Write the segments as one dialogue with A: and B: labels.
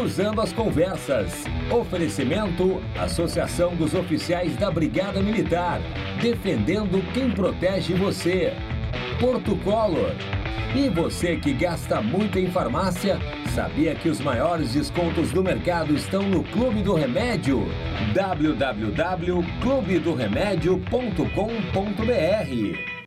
A: Cruzando as Conversas. Oferecimento: Associação dos Oficiais da Brigada Militar. Defendendo quem protege você. Porto Color. E você que gasta muito em farmácia, sabia que os maiores descontos do mercado estão no Clube do Remédio? www.clubedoremédio.com.br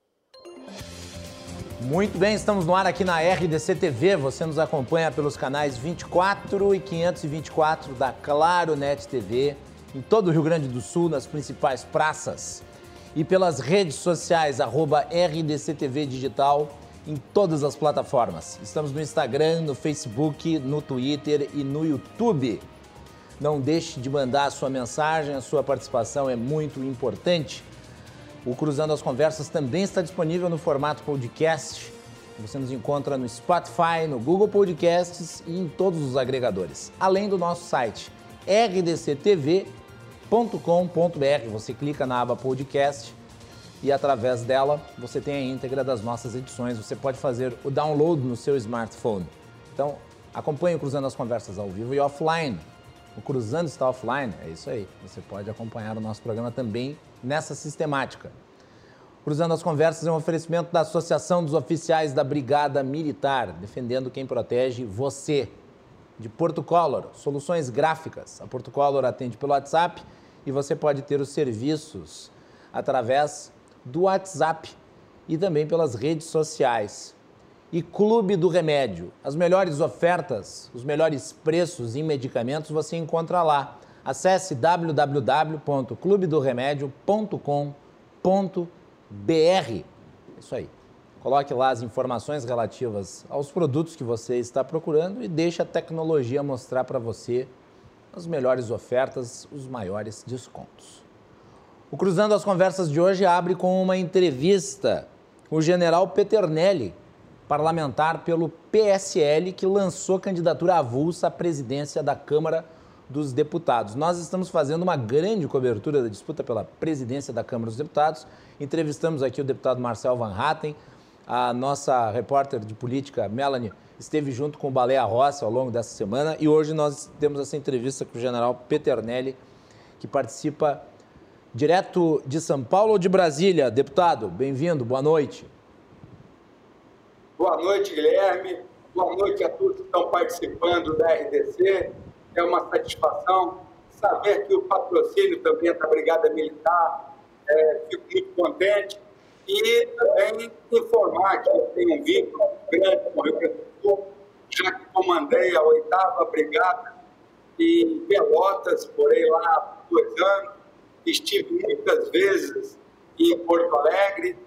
B: muito bem, estamos no ar aqui na RDC TV. Você nos acompanha pelos canais 24 e 524 da Claro Net TV, em todo o Rio Grande do Sul, nas principais praças. E pelas redes sociais, arroba RDC TV Digital, em todas as plataformas. Estamos no Instagram, no Facebook, no Twitter e no YouTube. Não deixe de mandar a sua mensagem, a sua participação é muito importante. O Cruzando as Conversas também está disponível no formato podcast. Você nos encontra no Spotify, no Google Podcasts e em todos os agregadores. Além do nosso site rdctv.com.br. Você clica na aba podcast e através dela você tem a íntegra das nossas edições. Você pode fazer o download no seu smartphone. Então, acompanhe o Cruzando as Conversas ao vivo e offline. O Cruzando está offline, é isso aí. Você pode acompanhar o nosso programa também nessa sistemática. Cruzando as Conversas é um oferecimento da Associação dos Oficiais da Brigada Militar, defendendo quem protege você. De Porto Color, soluções gráficas. A Porto Color atende pelo WhatsApp e você pode ter os serviços através do WhatsApp e também pelas redes sociais. E Clube do Remédio. As melhores ofertas, os melhores preços em medicamentos você encontra lá. Acesse www.clubedoremedio.com.br. Isso aí. Coloque lá as informações relativas aos produtos que você está procurando e deixe a tecnologia mostrar para você as melhores ofertas, os maiores descontos. O Cruzando as Conversas de hoje abre com uma entrevista. O general Peternelli, parlamentar pelo PSL, que lançou candidatura avulsa à presidência da Câmara dos Deputados. Nós estamos fazendo uma grande cobertura da disputa pela presidência da Câmara dos Deputados. Entrevistamos aqui o deputado Marcel Van Hatten, a nossa repórter de política, Melanie, esteve junto com o Baleia Rossi ao longo dessa semana e hoje nós temos essa entrevista com o general Peternelli, que participa direto de São Paulo ou de Brasília. Deputado, bem-vindo, boa noite.
C: Boa noite, Guilherme. Boa noite a todos que estão participando da RDC é uma satisfação saber que o patrocínio também da Brigada Militar, é, fico muito contente. E também informar que eu tenho um vínculo grande com o Rio Grande do Sul, já que comandei a oitava Brigada em Pelotas, morei lá há dois anos, estive muitas vezes em Porto Alegre,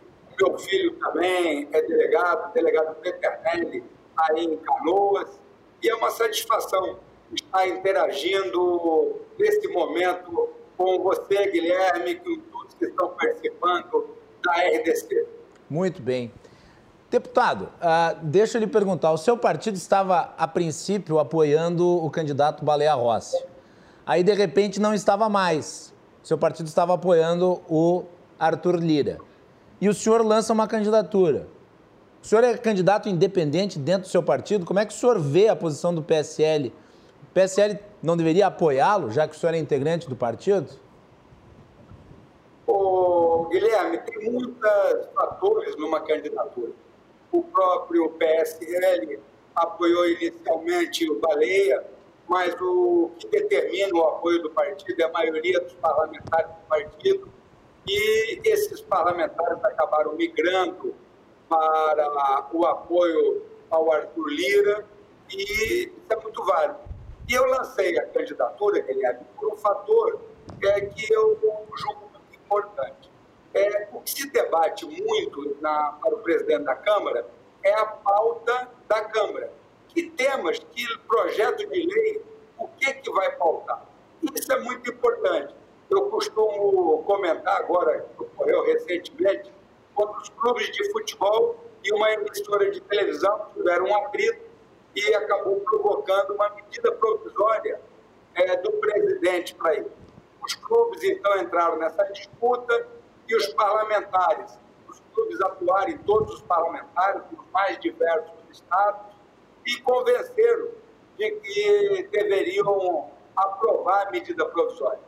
C: meu filho também é delegado, delegado Peternelli, aí em Canoas, e é uma satisfação está interagindo nesse momento com você, Guilherme, com todos que estão participando da RDC.
B: Muito bem. Deputado, uh, deixa eu lhe perguntar: o seu partido estava, a princípio, apoiando o candidato Baleia Rossi. Aí, de repente, não estava mais. Seu partido estava apoiando o Arthur Lira. E o senhor lança uma candidatura. O senhor é candidato independente dentro do seu partido. Como é que o senhor vê a posição do PSL PSL não deveria apoiá-lo, já que o senhor é integrante do partido?
C: Ô, Guilherme, tem muitos fatores numa candidatura. O próprio PSL apoiou inicialmente o Baleia, mas o que determina o apoio do partido é a maioria dos parlamentares do partido, e esses parlamentares acabaram migrando para o apoio ao Arthur Lira, e isso é muito válido. E eu lancei a candidatura, Guilherme, por um fator é, que eu julgo muito importante. É, o que se debate muito na, para o presidente da Câmara é a pauta da Câmara. Que temas, que projeto de lei, o que, que vai pautar? Isso é muito importante. Eu costumo comentar agora, que ocorreu recentemente, quando os clubes de futebol e uma emissora de televisão tiveram um atrito e acabou provocando uma medida provisória é, do presidente para isso. Os clubes, então, entraram nessa disputa e os parlamentares, os clubes atuarem, todos os parlamentares, dos mais diversos estados, e convenceram de que deveriam aprovar a medida provisória.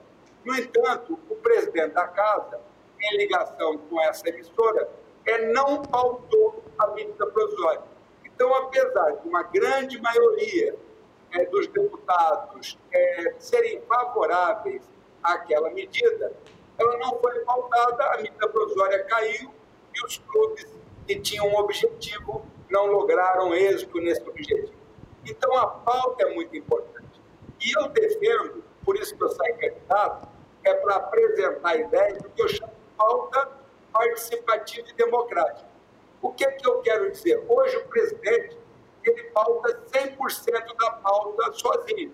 C: No entanto, o presidente da Casa, em ligação com essa emissora, é, não pautou a medida provisória. Então, apesar de uma grande maioria é, dos deputados é, serem favoráveis àquela medida, ela não foi pautada, a medida provisória caiu e os clubes que tinham um objetivo não lograram êxito nesse objetivo. Então, a pauta é muito importante. E eu defendo, por isso que eu saí candidato, é para apresentar a ideia do que eu chamo de pauta participativa e democrática. O que, é que eu quero dizer? Hoje o presidente ele pauta 100% da pauta sozinho.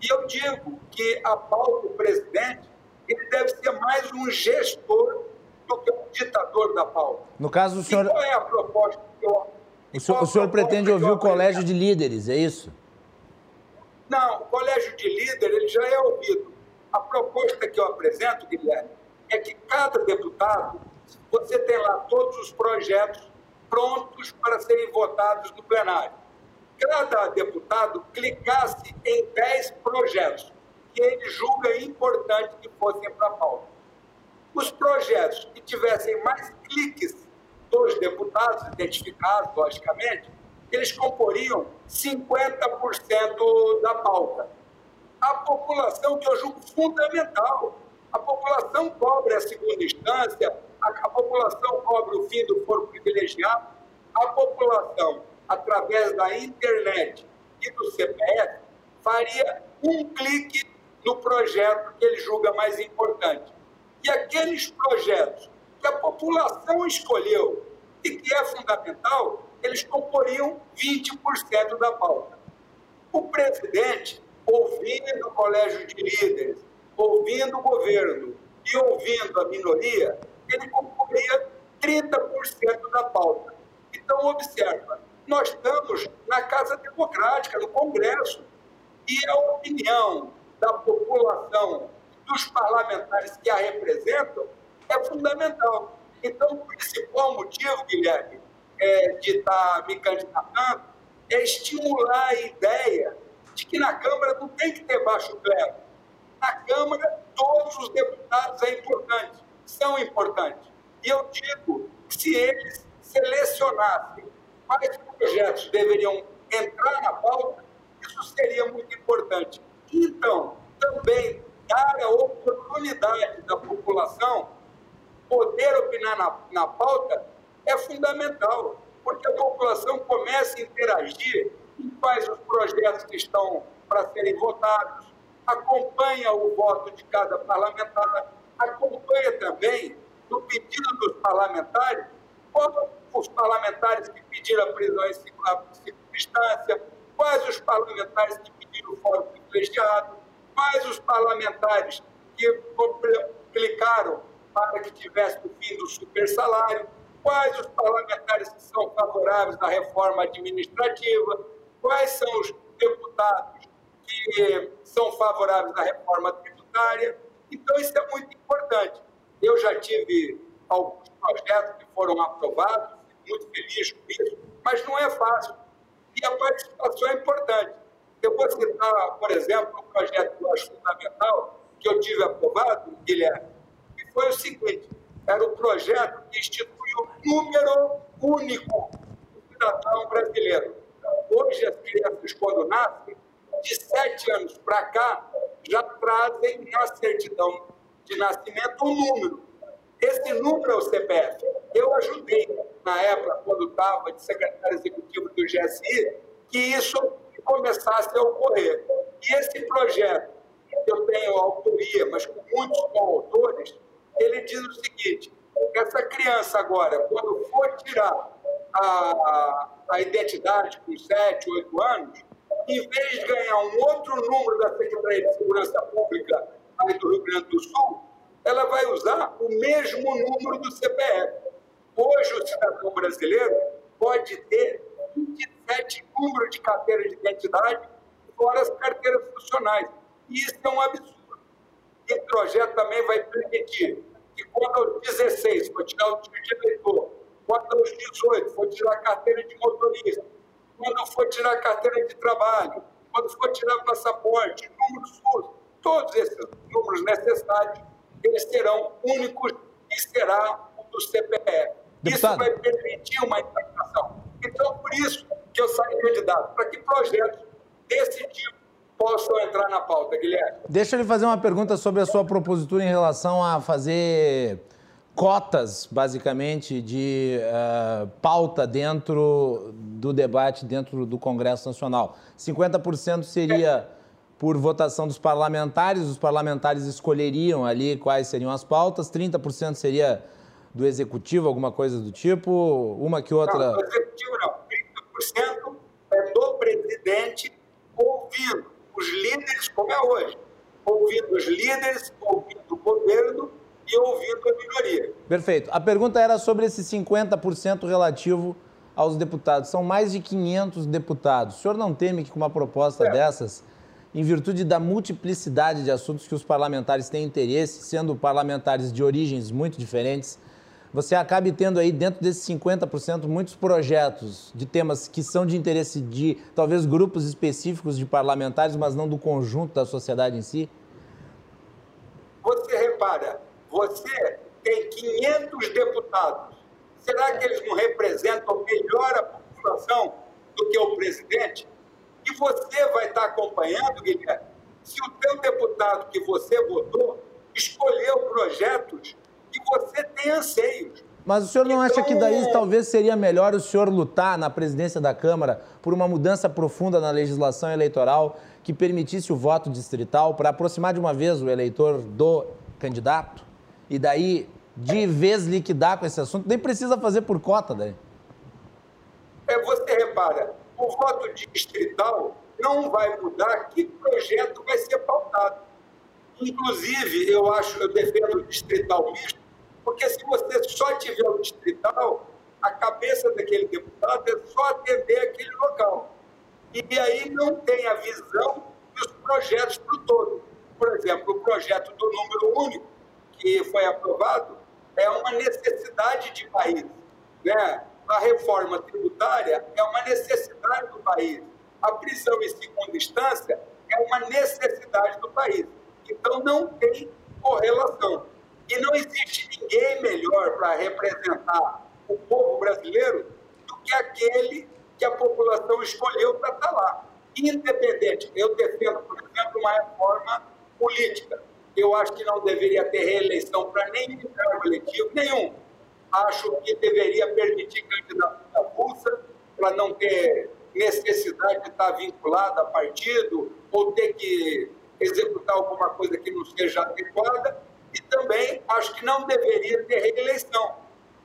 C: E eu digo que a pauta do presidente ele deve ser mais um gestor do que um ditador da pauta.
B: No caso, o senhor...
C: E qual é a proposta que eu...
B: O senhor, o senhor pretende ouvir o colégio de líderes, é isso?
C: Não, o colégio de líderes ele já é ouvido. A proposta que eu apresento, Guilherme, é que cada deputado, você tem lá todos os projetos prontos para serem votados no plenário. Cada deputado clicasse em 10 projetos que ele julga importante que fossem para a pauta. Os projetos que tivessem mais cliques dos deputados identificados, logicamente, eles comporiam 50% da pauta. A população, que eu julgo fundamental, a população cobre a segunda instância, a, a população cobre o fim do foro privilegiado, a população, através da internet e do CPF, faria um clique no projeto que ele julga mais importante. E aqueles projetos que a população escolheu e que é fundamental, eles comporiam 20% da pauta. O presidente, ouvindo o colégio de líderes, ouvindo o governo e ouvindo a minoria, ele concorria 30% da pauta. Então, observa, nós estamos na Casa Democrática, no Congresso, e a opinião da população, dos parlamentares que a representam, é fundamental. Então, o principal motivo, Guilherme, é, de estar tá me candidatando é estimular a ideia de que na Câmara não tem que ter baixo clero. Na Câmara, todos os deputados é importante, são importantes. E eu digo que se eles selecionassem quais projetos deveriam entrar na pauta, isso seria muito importante. Então, também dar a oportunidade da população poder opinar na, na pauta é fundamental, porque a população começa a interagir em quais os projetos que estão para serem votados, acompanha o voto de cada parlamentar, acompanha também, no pedido dos parlamentares, quais os parlamentares que pediram a prisão em segunda instância, quais os parlamentares que pediram o fórum privilegiado, quais os parlamentares que clicaram para que tivesse o fim do super salário, quais os parlamentares que são favoráveis à reforma administrativa, quais são os deputados que são favoráveis à reforma tributária. Então, isso é muito importante. Eu já tive alguns projetos que foram aprovados, muito feliz com isso, mas não é fácil. E a participação é importante. Eu vou citar, por exemplo, um projeto que eu acho fundamental, que eu tive aprovado, Guilherme, que foi o seguinte: era o projeto que institui o número único do cidadão brasileiro. Hoje, as crianças, quando nascem, de sete anos para cá, já trazem na certidão de nascimento um número. Esse número é o CPF. Eu ajudei, na época, quando estava de secretário executivo do GSI, que isso começasse a ocorrer. E esse projeto, que eu tenho autoria, mas com muitos coautores, ele diz o seguinte: essa criança agora, quando for tirar a, a identidade com 7, 8 anos, em vez de ganhar um outro número da Secretaria de Segurança Pública aí do Rio Grande do Sul, ela vai usar o mesmo número do CPF. Hoje, o cidadão brasileiro pode ter 27 números de carteira de identidade, fora as carteiras funcionais. E isso é um absurdo. Esse projeto também vai permitir que, quando aos 16 for tirar o título de eleitor, quando aos 18 for tirar a carteira de motorista, quando for tirar carteira de trabalho, quando for tirar passaporte, número SUS, todos esses números necessários, eles serão únicos e será o do CPF. Deputado. Isso vai permitir uma implantação. Então, por isso que eu saí candidato, para que projetos desse tipo possam entrar na pauta, Guilherme.
B: Deixa eu lhe fazer uma pergunta sobre a sua propositura em relação a fazer cotas, basicamente, de uh, pauta dentro do debate, dentro do Congresso Nacional. 50% seria por votação dos parlamentares, os parlamentares escolheriam ali quais seriam as pautas, 30% seria do Executivo, alguma coisa do tipo, uma que outra...
C: Não, do Executivo não, 30% é do presidente ouvindo os líderes, como é hoje, ouvindo os líderes, ouvindo o governo e ouvindo a minoria.
B: Perfeito. A pergunta era sobre esse 50% relativo aos deputados. São mais de 500 deputados. O senhor não teme que com uma proposta é. dessas, em virtude da multiplicidade de assuntos que os parlamentares têm interesse, sendo parlamentares de origens muito diferentes, você acabe tendo aí dentro desses 50% muitos projetos de temas que são de interesse de talvez grupos específicos de parlamentares, mas não do conjunto da sociedade em si?
C: Você repara, você tem 500 deputados. Será que eles não representam melhor a população do que o presidente? E você vai estar acompanhando, Guilherme, se o teu deputado que você votou escolheu projetos que você tem anseios.
B: Mas o senhor não então... acha que daí então, talvez seria melhor o senhor lutar na presidência da Câmara por uma mudança profunda na legislação eleitoral que permitisse o voto distrital para aproximar de uma vez o eleitor do candidato? E daí de vez liquidar com esse assunto, nem precisa fazer por cota daí.
C: É, você repara, o voto distrital não vai mudar que projeto vai ser pautado. Inclusive, eu acho, eu defendo o distrital misto, porque se você só tiver o distrital, a cabeça daquele deputado é só atender aquele local. E aí não tem a visão dos projetos para o todo. Por exemplo, o projeto do número único, que foi aprovado é uma necessidade de país. Né? A reforma tributária é uma necessidade do país. A prisão em segunda instância é uma necessidade do país. Então, não tem correlação. E não existe ninguém melhor para representar o povo brasileiro do que aquele que a população escolheu para estar lá. Independente, eu defendo, por exemplo, uma reforma política eu acho que não deveria ter reeleição para nenhum cargo eletivo, nenhum. Acho que deveria permitir candidatura avulsa, para não ter necessidade de estar vinculado a partido ou ter que executar alguma coisa que não seja adequada. E também acho que não deveria ter reeleição,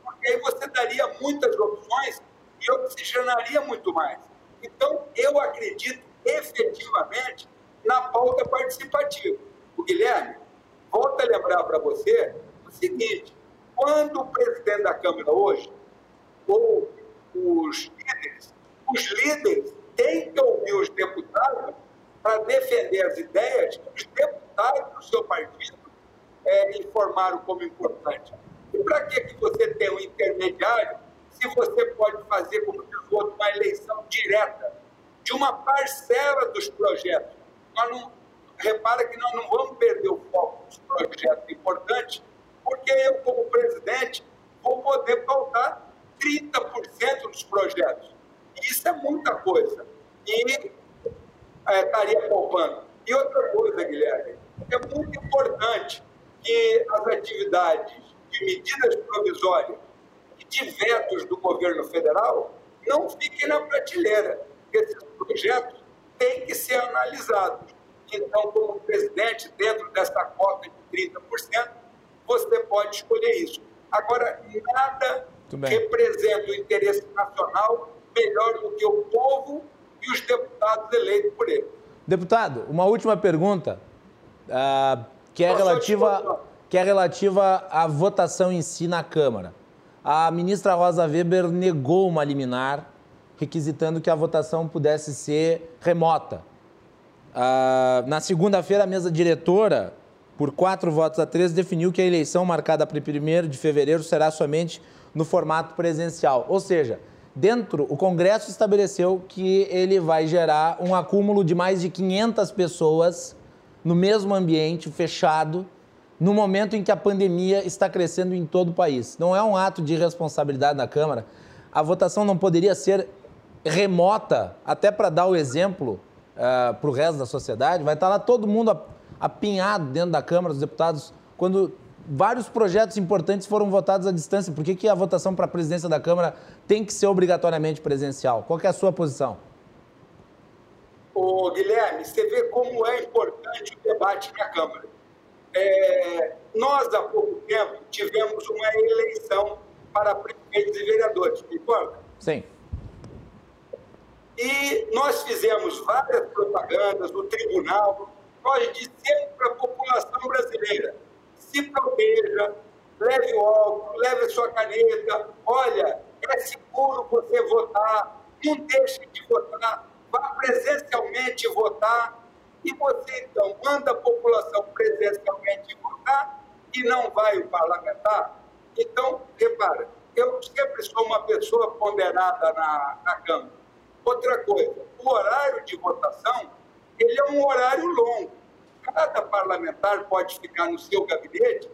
C: porque aí você daria muitas opções e oxigenaria muito mais. Então, eu acredito efetivamente na pauta participativa. O Guilherme, volta a lembrar para você o seguinte: quando o presidente da Câmara hoje, ou os líderes, os líderes têm que ouvir os deputados para defender as ideias que os deputados do seu partido é, informaram como importante. E para que, que você tem um intermediário se você pode fazer, como diz o outro, uma eleição direta de uma parcela dos projetos? Nós não, repara que nós não vamos perder o foco dos projetos importantes, porque eu, como presidente, vou poder pautar 30% dos projetos. Isso é muita coisa. E é, estaria poupando. E outra coisa, Guilherme, é muito importante que as atividades de medidas provisórias e de vetos do governo federal não fiquem na prateleira. Esses projetos têm que ser analisados. Então, como presidente, dentro dessa cota de 30%, você pode escolher isso. Agora, nada representa o interesse nacional melhor do que o povo e os deputados eleitos por ele.
B: Deputado, uma última pergunta, uh, que, é relativa, que é relativa à votação em si na Câmara. A ministra Rosa Weber negou uma liminar requisitando que a votação pudesse ser remota. Ah, na segunda-feira, a mesa diretora, por quatro votos a três, definiu que a eleição marcada para 1 de fevereiro será somente no formato presencial. Ou seja, dentro, o Congresso estabeleceu que ele vai gerar um acúmulo de mais de 500 pessoas no mesmo ambiente fechado, no momento em que a pandemia está crescendo em todo o país. Não é um ato de irresponsabilidade da Câmara. A votação não poderia ser remota, até para dar o exemplo uh, eh, para o resto da sociedade. Vai estar lá todo mundo apinhado dentro da Câmara dos Deputados quando vários projetos importantes foram votados à distância. Por que, que a votação para a presidência da Câmara tem que ser obrigatoriamente presencial? Qual é a sua posição?
C: Ô, Guilherme, você vê como é importante o debate na Câmara. É, nós, há pouco tempo, tivemos uma eleição para prefeitos e vereadores, concorda?
B: Sim.
C: E nós fizemos várias propagandas no tribunal, nós dissemos para a população brasileira, se proteja, leve o álcool, leve sua caneta, olha, é seguro você votar, não deixe de votar, vá presencialmente votar, e você então manda a população presencialmente votar e não vai o parlamentar. Então, repara, eu sempre sou uma pessoa ponderada na, na Câmara. Outra coisa, o horário de votação, ele é um horário longo. Cada parlamentar pode ficar no seu gabinete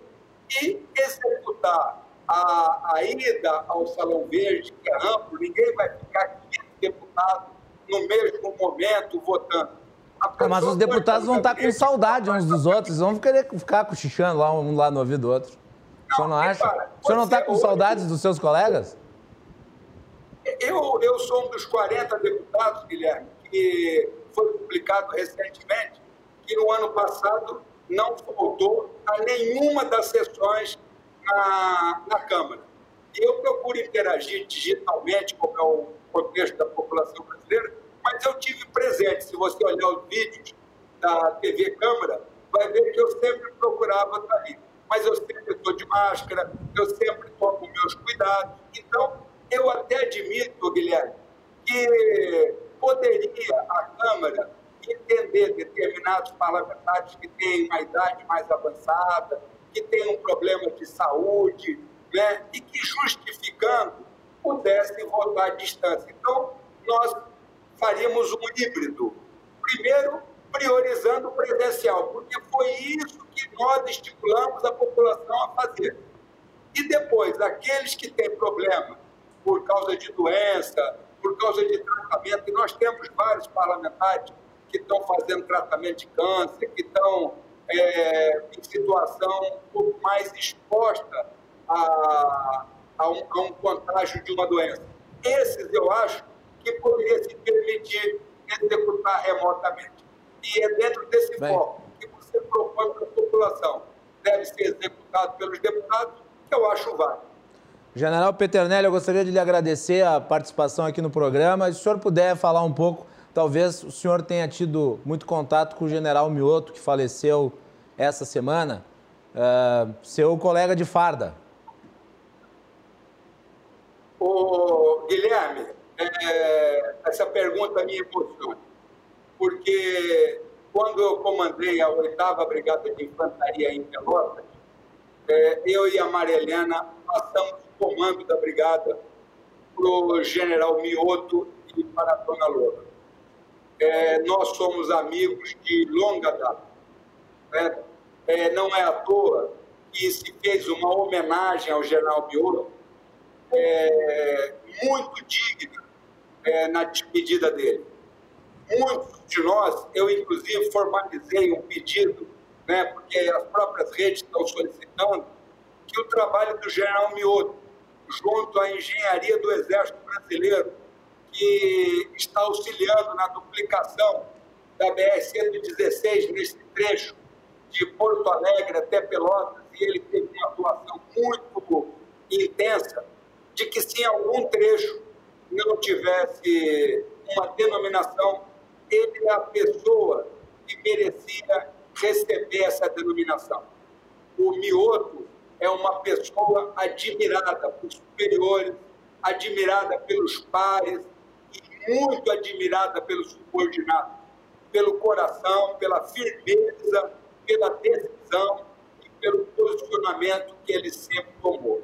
C: e executar a, a ida ao Salão Verde, que é amplo, ninguém vai ficar 500 deputados no mesmo momento votando.
B: Ah, mas os deputados vão estar com saudade uns dos outros, vão querer ficar cochichando lá um lá no ouvido do outro. o senhor não acha? o senhor não está com saudades dos seus colegas?
C: Eu, eu sou um dos 40 deputados, Guilherme, que foi publicado recentemente, que no ano passado não faltou a nenhuma das sessões na, na Câmara. Eu procuro interagir digitalmente, como é o contexto da população brasileira, mas eu tive presente. Se você olhar os vídeos da TV Câmara, vai ver que eu sempre procurava estar ali. Mas eu sempre estou de máscara, eu sempre tomo meus cuidados. Então, eu até admito, Guilherme, que poderia a Câmara entender determinados parlamentares que têm uma idade mais avançada, que têm um problema de saúde, né, e que, justificando, pudessem votar à distância. Então, nós faríamos um híbrido. Primeiro, priorizando o presencial, porque foi isso que nós estimulamos a população a fazer. E depois, aqueles que têm problema por causa de doença, por causa de tratamento, e nós temos vários parlamentares que estão fazendo tratamento de câncer, que estão é, em situação um pouco mais exposta a, a, um, a um contágio de uma doença. Esses, eu acho, que poderia se permitir executar remotamente. E é dentro desse Bem. foco que você propõe para a população. Deve ser executado pelos deputados, que eu acho válido.
B: General Peternelli, eu gostaria de lhe agradecer a participação aqui no programa. Se o senhor puder falar um pouco, talvez o senhor tenha tido muito contato com o general Mioto, que faleceu essa semana, uh, seu colega de farda.
C: Ô, Guilherme, é, essa pergunta me emociona, porque quando eu comandei a 8 Brigada de Infantaria em Pelotas, é, eu e a Maria Helena passamos comando da brigada para o general Mioto e para a dona Loura. É, nós somos amigos de longa data. Né? É, não é à toa que se fez uma homenagem ao general Mioto é, muito digna é, na despedida dele. Muitos de nós, eu inclusive formalizei um pedido, né, porque as próprias redes estão solicitando, que o trabalho do general Mioto, junto à engenharia do Exército Brasileiro, que está auxiliando na duplicação da BR-116 nesse trecho de Porto Alegre até Pelotas, e ele teve uma atuação muito intensa, de que se em algum trecho não tivesse uma denominação, ele é a pessoa que merecia receber essa denominação. O Mioto é uma pessoa admirada por superiores, admirada pelos pares e muito admirada pelos subordinados, pelo coração, pela firmeza, pela decisão e pelo posicionamento que ele sempre tomou.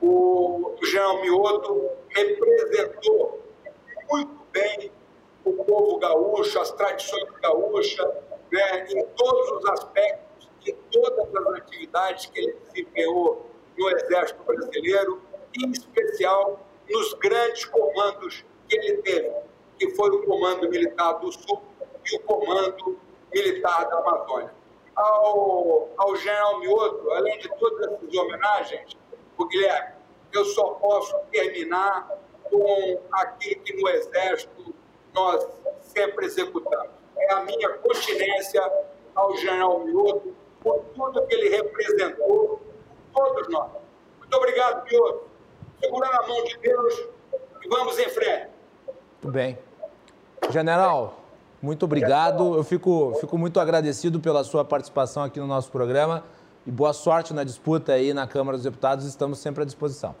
C: O Jean Mioto representou muito bem o povo gaúcho, as tradições gaúchas, né, em todos os aspectos, em todas as atividades que ele desempenhou no Exército Brasileiro, em especial nos grandes comandos que ele teve, que foi o Comando Militar do Sul e o Comando Militar da Amazônia. Ao, ao general Mioto, além de todas essas homenagens, o Guilherme, eu só posso terminar com aquilo que no Exército nós sempre executamos. É a minha continência ao general Mioto por tudo que ele representou, todos nós. Muito obrigado, Mioto. Segura na mão de Deus e vamos em frente.
B: Muito bem. General, muito obrigado. Eu fico, fico muito agradecido pela sua participação aqui no nosso programa e boa sorte na disputa aí na Câmara dos Deputados. Estamos sempre à disposição.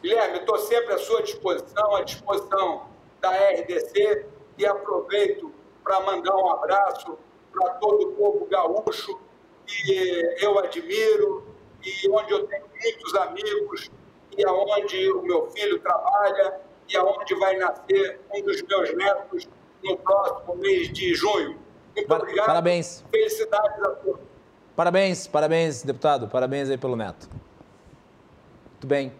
C: Guilherme, estou sempre à sua disposição, à disposição da RDC e aproveito para mandar um abraço para todo o povo gaúcho que eu admiro e onde eu tenho muitos amigos e aonde o meu filho trabalha e aonde vai nascer um dos meus netos no próximo mês de junho. Muito obrigado.
B: Parabéns.
C: Felicidades a todos.
B: Parabéns, parabéns, deputado. Parabéns aí pelo neto. Muito bem.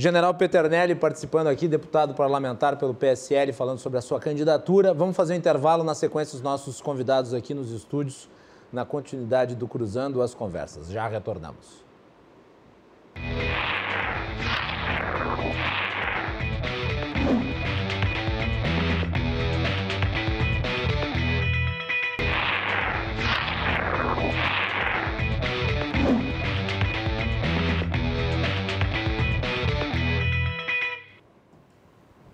B: General Peternelli participando aqui, deputado parlamentar pelo PSL, falando sobre a sua candidatura. Vamos fazer um intervalo na sequência dos nossos convidados aqui nos estúdios, na continuidade do Cruzando as Conversas. Já retornamos.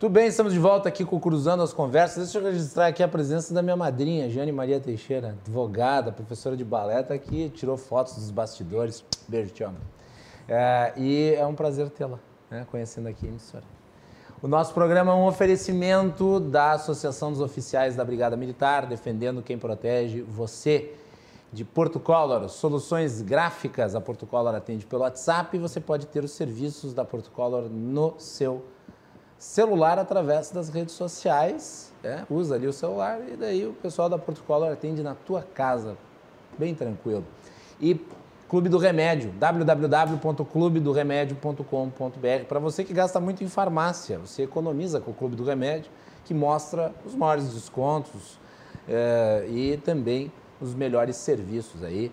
B: Tudo bem, estamos de volta aqui com Cruzando as Conversas. Deixa eu registrar aqui a presença da minha madrinha, Jane Maria Teixeira, advogada, professora de balé, tá aqui, tirou fotos dos bastidores. Beijo, te amo. É, e é um prazer tê-la, né, conhecendo aqui a emissora. O nosso programa é um oferecimento da Associação dos Oficiais da Brigada Militar, defendendo quem protege você. De Porto Color, soluções gráficas. A Porto Color atende pelo WhatsApp e você pode ter os serviços da Porto Color no seu celular através das redes sociais, né? usa ali o celular e daí o pessoal da Porto Color atende na tua casa, bem tranquilo. E Clube do Remédio, www.clubedoremédio.com.br. Para você que gasta muito em farmácia, você economiza com o Clube do Remédio, que mostra os maiores descontos é, e também os melhores serviços aí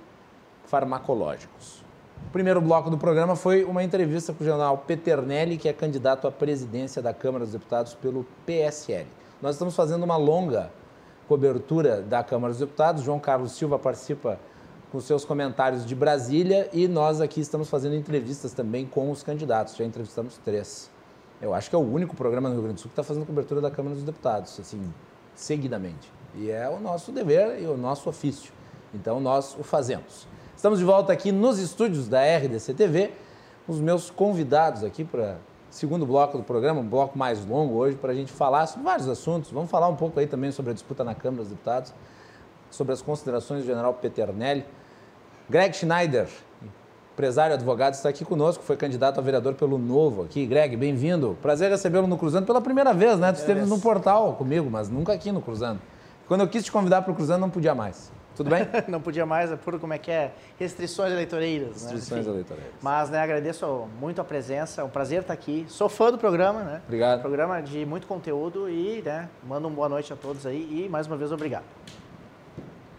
B: farmacológicos. O primeiro bloco do programa foi uma entrevista com o general Peternelli, que é candidato à presidência da Câmara dos Deputados pelo PSL. Nós estamos fazendo uma longa cobertura da Câmara dos Deputados. João Carlos Silva participa com seus comentários de Brasília e nós aqui estamos fazendo entrevistas também com os candidatos. Já entrevistamos três. Eu acho que é o único programa no Rio Grande do Sul que está fazendo cobertura da Câmara dos Deputados, assim, seguidamente. E é o nosso dever e o nosso ofício. Então nós o fazemos. Estamos de volta aqui nos estúdios da RDC TV. Os meus convidados aqui para segundo bloco do programa, um bloco mais longo hoje, para a gente falar sobre vários assuntos. Vamos falar um pouco aí também sobre a disputa na Câmara dos Deputados, sobre as considerações do general Peternelli. Greg Schneider, empresário advogado, está aqui conosco, foi candidato a vereador pelo Novo aqui. Greg, bem-vindo. Prazer recebê-lo no Cruzando pela primeira vez, né? Tu esteve no portal comigo, mas nunca aqui no Cruzando. Quando eu quis te convidar para o Cruzando, não podia mais. Tudo bem?
D: não podia mais, é por como é que é, restrições eleitoreiras.
B: Né? Restrições
D: né?
B: eleitoreiras.
D: Mas, né, agradeço muito a presença, é um prazer estar aqui. Sou fã do programa, né?
B: Obrigado.
D: Programa de muito conteúdo e, né, mando uma boa noite a todos aí e, mais uma vez, obrigado.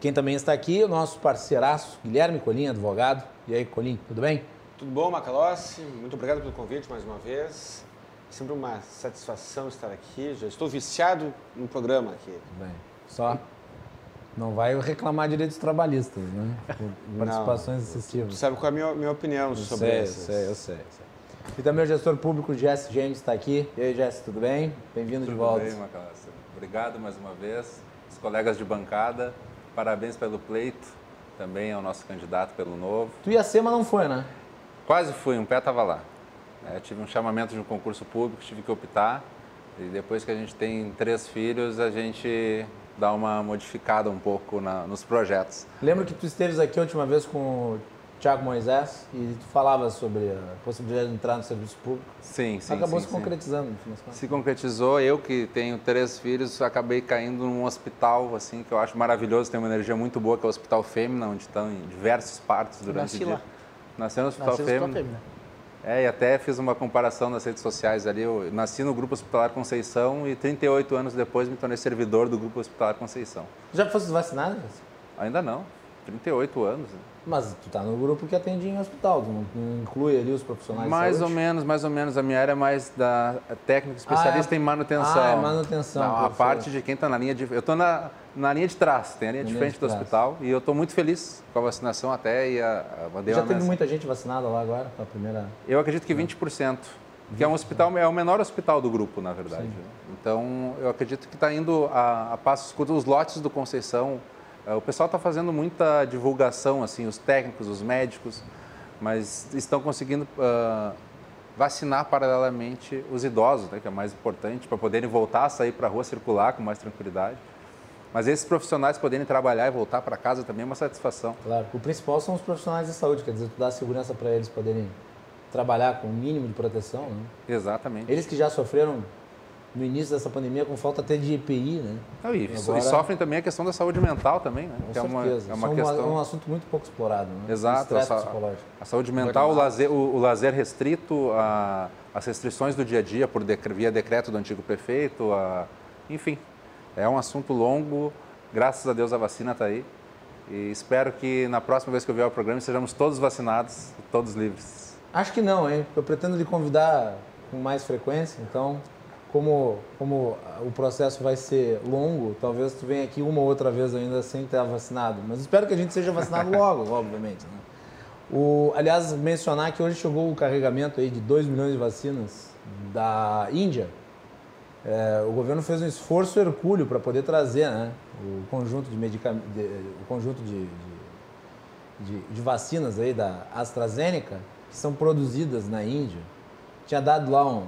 B: Quem também está aqui, o nosso parceiraço, Guilherme Colim, advogado. E aí, Colim, tudo bem?
E: Tudo bom, Macalossi? Muito obrigado pelo convite mais uma vez. Sempre uma satisfação estar aqui. Já estou viciado no programa aqui.
B: Bem, só não vai reclamar direitos trabalhistas, né? Participações
E: não,
B: excessivas.
E: Tu sabe qual é a minha, minha opinião
B: eu
E: sobre
B: sei,
E: isso?
B: Eu sei, eu sei, eu sei. E também o gestor público Jesse James está aqui. E aí, Jesse, tudo bem? Bem-vindo de volta.
F: Tudo bem, Macalossi. Obrigado mais uma vez. Os colegas de bancada, parabéns pelo pleito. Também ao nosso candidato pelo Novo.
B: Tu ia ser, mas não foi, né?
F: Quase fui, um pé estava lá. É, tive um chamamento de um concurso público, tive que optar. E depois que a gente tem três filhos, a gente dá uma modificada um pouco na, nos projetos.
B: Lembro que tu esteves aqui a última vez com o Tiago Moisés e tu falava sobre a possibilidade de entrar no serviço público.
F: Sim, sim.
B: Acabou
F: sim,
B: se concretizando, no fim das
F: Sim.
B: contas.
F: Se concretizou. Eu que tenho três filhos, acabei caindo num hospital, assim, que eu acho maravilhoso, tem uma energia muito boa, que é o Hospital Fêmea, onde estão em diversos partos durante
D: Nasci
F: o dia.
D: lá.
F: Nasceu no Hospital
D: Nasci no Hospital
F: Fêmea. É, e até fiz uma comparação nas redes sociais ali. Eu nasci no Grupo Hospitalar Conceição e 38 anos depois me tornei servidor do Grupo Hospitalar Conceição.
B: Já fosse vacinado?
F: Ainda não, 38 anos. né?
B: Mas tu tá no grupo que atende em hospital, tu não, inclui ali os profissionais
F: Mais ou menos, mais ou menos. A minha área é mais da técnica especialista
B: Ah,
F: em manutenção.
B: ah, é manutenção,
F: Não, a parte de quem está na linha de. Eu estou na, na linha de trás, tem a linha de frente do hospital e eu estou muito feliz com a vacinação até e a, a mandei
B: Já teve
F: mensagem.
B: muita gente vacinada lá agora, com a primeira...
F: Eu acredito que 20%, que é um hospital, é o menor hospital do grupo, na verdade. né? Então, eu acredito que está indo a, a passos curtos. Os lotes do Conceição, eh, o pessoal está fazendo muita divulgação, assim, os técnicos, os médicos, mas estão conseguindo ah, vacinar paralelamente os idosos, né, que é mais importante, para poderem voltar a sair para a rua, circular com mais tranquilidade. Mas esses profissionais poderem trabalhar e voltar para casa também é uma satisfação.
B: Claro, o principal são os profissionais de saúde, quer dizer, tu dá segurança para eles poderem trabalhar com o mínimo de proteção, né?
F: Exatamente.
B: Eles que já sofreram no início dessa pandemia com falta até de EPI, né?
F: Não, e,
B: Agora-
F: e sofrem também a questão da saúde mental também, né?
B: Com
F: que é uma,
B: certeza.
F: é uma questão...
B: é um assunto muito pouco explorado, né?
F: Exato,
B: O
F: a, a saúde mental, o lazer, o, o lazer restrito, a- as restrições do dia a dia por decre- via decreto do antigo prefeito, a- enfim, é um assunto longo. Graças a Deus a vacina está aí e espero que na próxima vez que eu vier ao programa sejamos todos vacinados, e todos livres.
B: Acho que não, hein? Eu pretendo lhe convidar com mais frequência, então, como, como o processo vai ser longo, talvez tu venha aqui uma ou outra vez ainda sem estar vacinado. Mas espero que a gente seja vacinado logo, obviamente. Né? O, aliás, mencionar que hoje chegou o carregamento aí de 2 milhões de vacinas da Índia. É, o governo fez um esforço hercúleo para poder trazer né, o conjunto de medicamentos, o conjunto de, de, de, vacinas aí da AstraZeneca que são produzidas na Índia. Tinha dado lá um,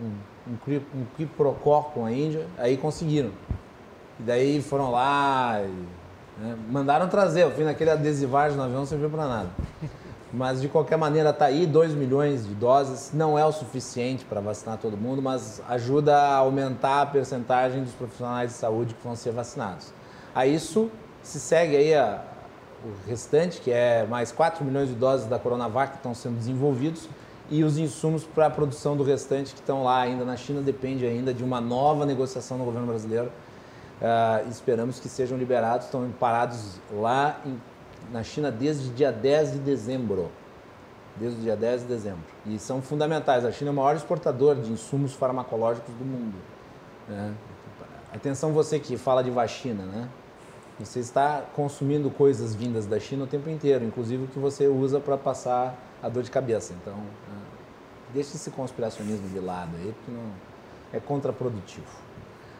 B: um, um, um quiprocó com a Índia, aí conseguiram. E daí foram lá, e, né, mandaram trazer, ao fim daquele adesivagem no avião não serviu para nada. Mas de qualquer maneira está aí 2 milhões de doses, não é o suficiente para vacinar todo mundo, mas ajuda a aumentar a percentagem dos profissionais de saúde que vão ser vacinados. A isso se segue aí a, o restante, que é mais 4 milhões de doses da Coronavac que estão sendo desenvolvidos e os insumos para a produção do restante que estão lá ainda na China depende ainda de uma nova negociação no governo brasileiro. Ah, esperamos que sejam liberados, estão parados lá em- na China desde dia 10 de dezembro. Desde o dia 10 de dezembro. E são fundamentais. A China é o maior exportador de insumos farmacológicos do mundo. né? Atenção você que fala de vacina, né? Você está consumindo coisas vindas da China o tempo inteiro, inclusive o que você usa para passar a dor de cabeça. Então, né, deixe esse conspiracionismo de lado aí, porque não é contraprodutivo.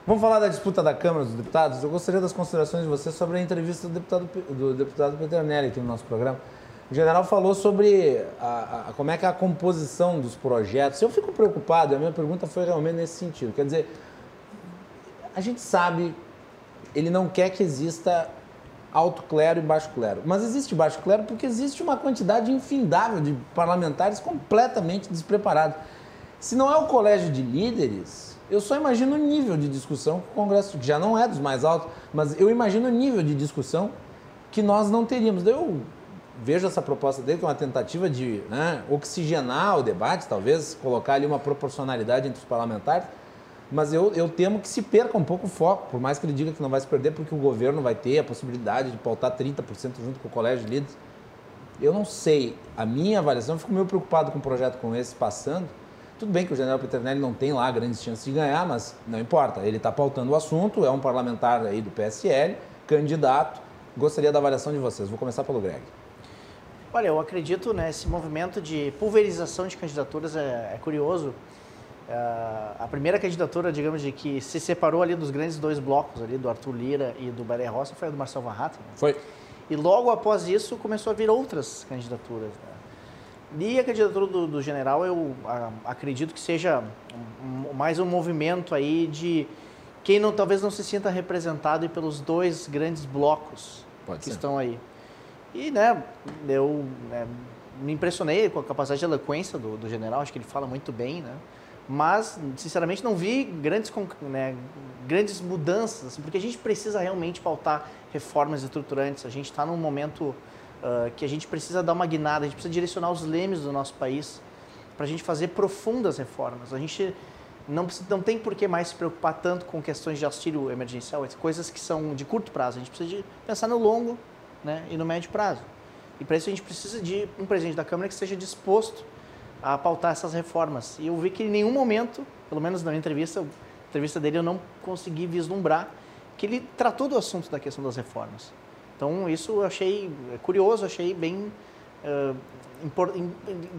B: Vamos falar da disputa da Câmara dos Deputados? Eu gostaria das considerações de você sobre a entrevista do deputado, do deputado Peternelli aqui no nosso programa. O general falou sobre a, a- como é que é a composição dos projetos. Eu fico preocupado, a minha pergunta foi realmente nesse sentido. Quer dizer, a gente sabe, ele não quer que exista alto clero e baixo clero. Mas existe baixo clero porque existe uma quantidade infindável de parlamentares completamente despreparados. Se não é o colégio de líderes, eu só imagino o nível de discussão que o Congresso, que já não é dos mais altos, mas eu imagino o nível de discussão que nós não teríamos. Eu vejo essa proposta dele como uma tentativa de né, oxigenar o debate, talvez colocar ali uma proporcionalidade entre os parlamentares, mas eu, eu temo que se perca um pouco o foco, por mais que ele diga que não vai se perder, porque o governo vai ter a possibilidade de pautar 30% junto com o colégio de líderes. Eu não sei, a minha avaliação, eu fico meio preocupado com um projeto como esse passando. Tudo bem que o general Peternelli não tem lá grandes chances de ganhar, mas não importa. Ele está pautando o assunto, é um parlamentar aí do PSL, candidato. Gostaria da avaliação de vocês. Vou começar pelo Greg.
D: Olha, eu acredito nesse movimento de pulverização de candidaturas é, é curioso. Ah, a primeira candidatura, digamos, de que se separou ali dos grandes dois blocos ali, do Arthur Lira e do Baré Roça, foi a do Marcel Varrata. né?
B: Foi.
D: E logo após isso começou a vir outras candidaturas. né? E a candidatura do, do general, eu ah, acredito que seja um- mais um movimento aí de quem não, talvez não se sinta representado pelos dois grandes blocos
B: Pode
D: que
B: ser.
D: estão aí. E, né, eu né, me impressionei com a capacidade de eloquência do, do general, acho que ele fala muito bem, né? Mas, sinceramente, não vi grandes, né, grandes mudanças, assim, porque a gente precisa realmente pautar reformas estruturantes. A gente está num momento uh, que a gente precisa dar uma guinada, a gente precisa direcionar os lemes do nosso país para a gente fazer profundas reformas. A gente não, não tem por que mais se preocupar tanto com questões de auxílio emergencial, coisas que são de curto prazo. A gente precisa de pensar no longo né, e no médio prazo. E para isso a gente precisa de um presidente da Câmara que esteja disposto a pautar essas reformas. E eu vi que em nenhum momento, pelo menos na entrevista, entrevista dele eu não consegui vislumbrar que ele tratou do assunto da questão das reformas. Então isso eu achei curioso, achei bem uh,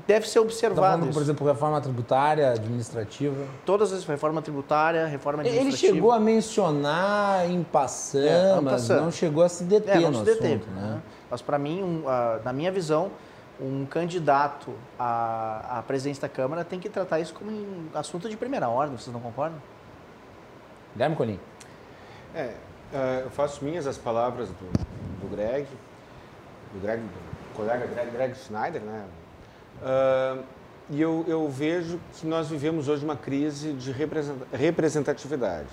D: deve ser observado. Tá falando,
B: por exemplo, reforma tributária, administrativa.
D: Todas as reforma tributária, reforma administrativa.
B: Ele chegou a mencionar em passando, é, mas não chegou a se deter é, não no se deteve, assunto, né? né?
D: Mas para mim, um, uh, na minha visão, um candidato à, à presidência da Câmara tem que tratar isso como um assunto de primeira ordem, vocês não concordam?
B: Guilherme Colim.
E: É, uh, eu faço minhas as palavras do, do Greg, do Greg, do colega Greg, Greg Schneider, né? Uh, e eu, eu, vejo que nós vivemos hoje uma crise de representatividade.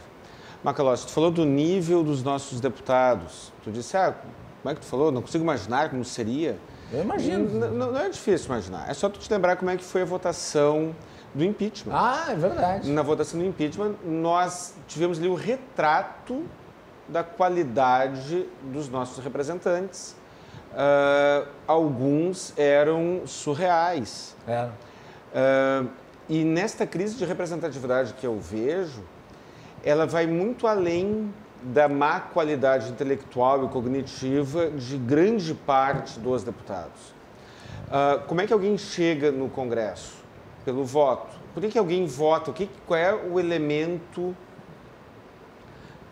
E: Macalossi, tu falou do nível dos nossos deputados. Tu disse, ah, como é que tu falou? Não consigo imaginar como seria.
B: Eu imagino.
E: Não, não, é difícil imaginar. É só tu te lembrar como é que foi a votação do impeachment.
B: Ah, é verdade.
E: Na votação do impeachment, nós tivemos ali o retrato da qualidade dos nossos representantes. Uh, alguns eram surreais.
B: É.
E: Uh, e nesta crise de representatividade que eu vejo, ela vai muito além da má qualidade intelectual e cognitiva de grande parte dos deputados. Uh, como é que alguém chega no Congresso? Pelo voto. Por que, que alguém vota? O que, qual é o elemento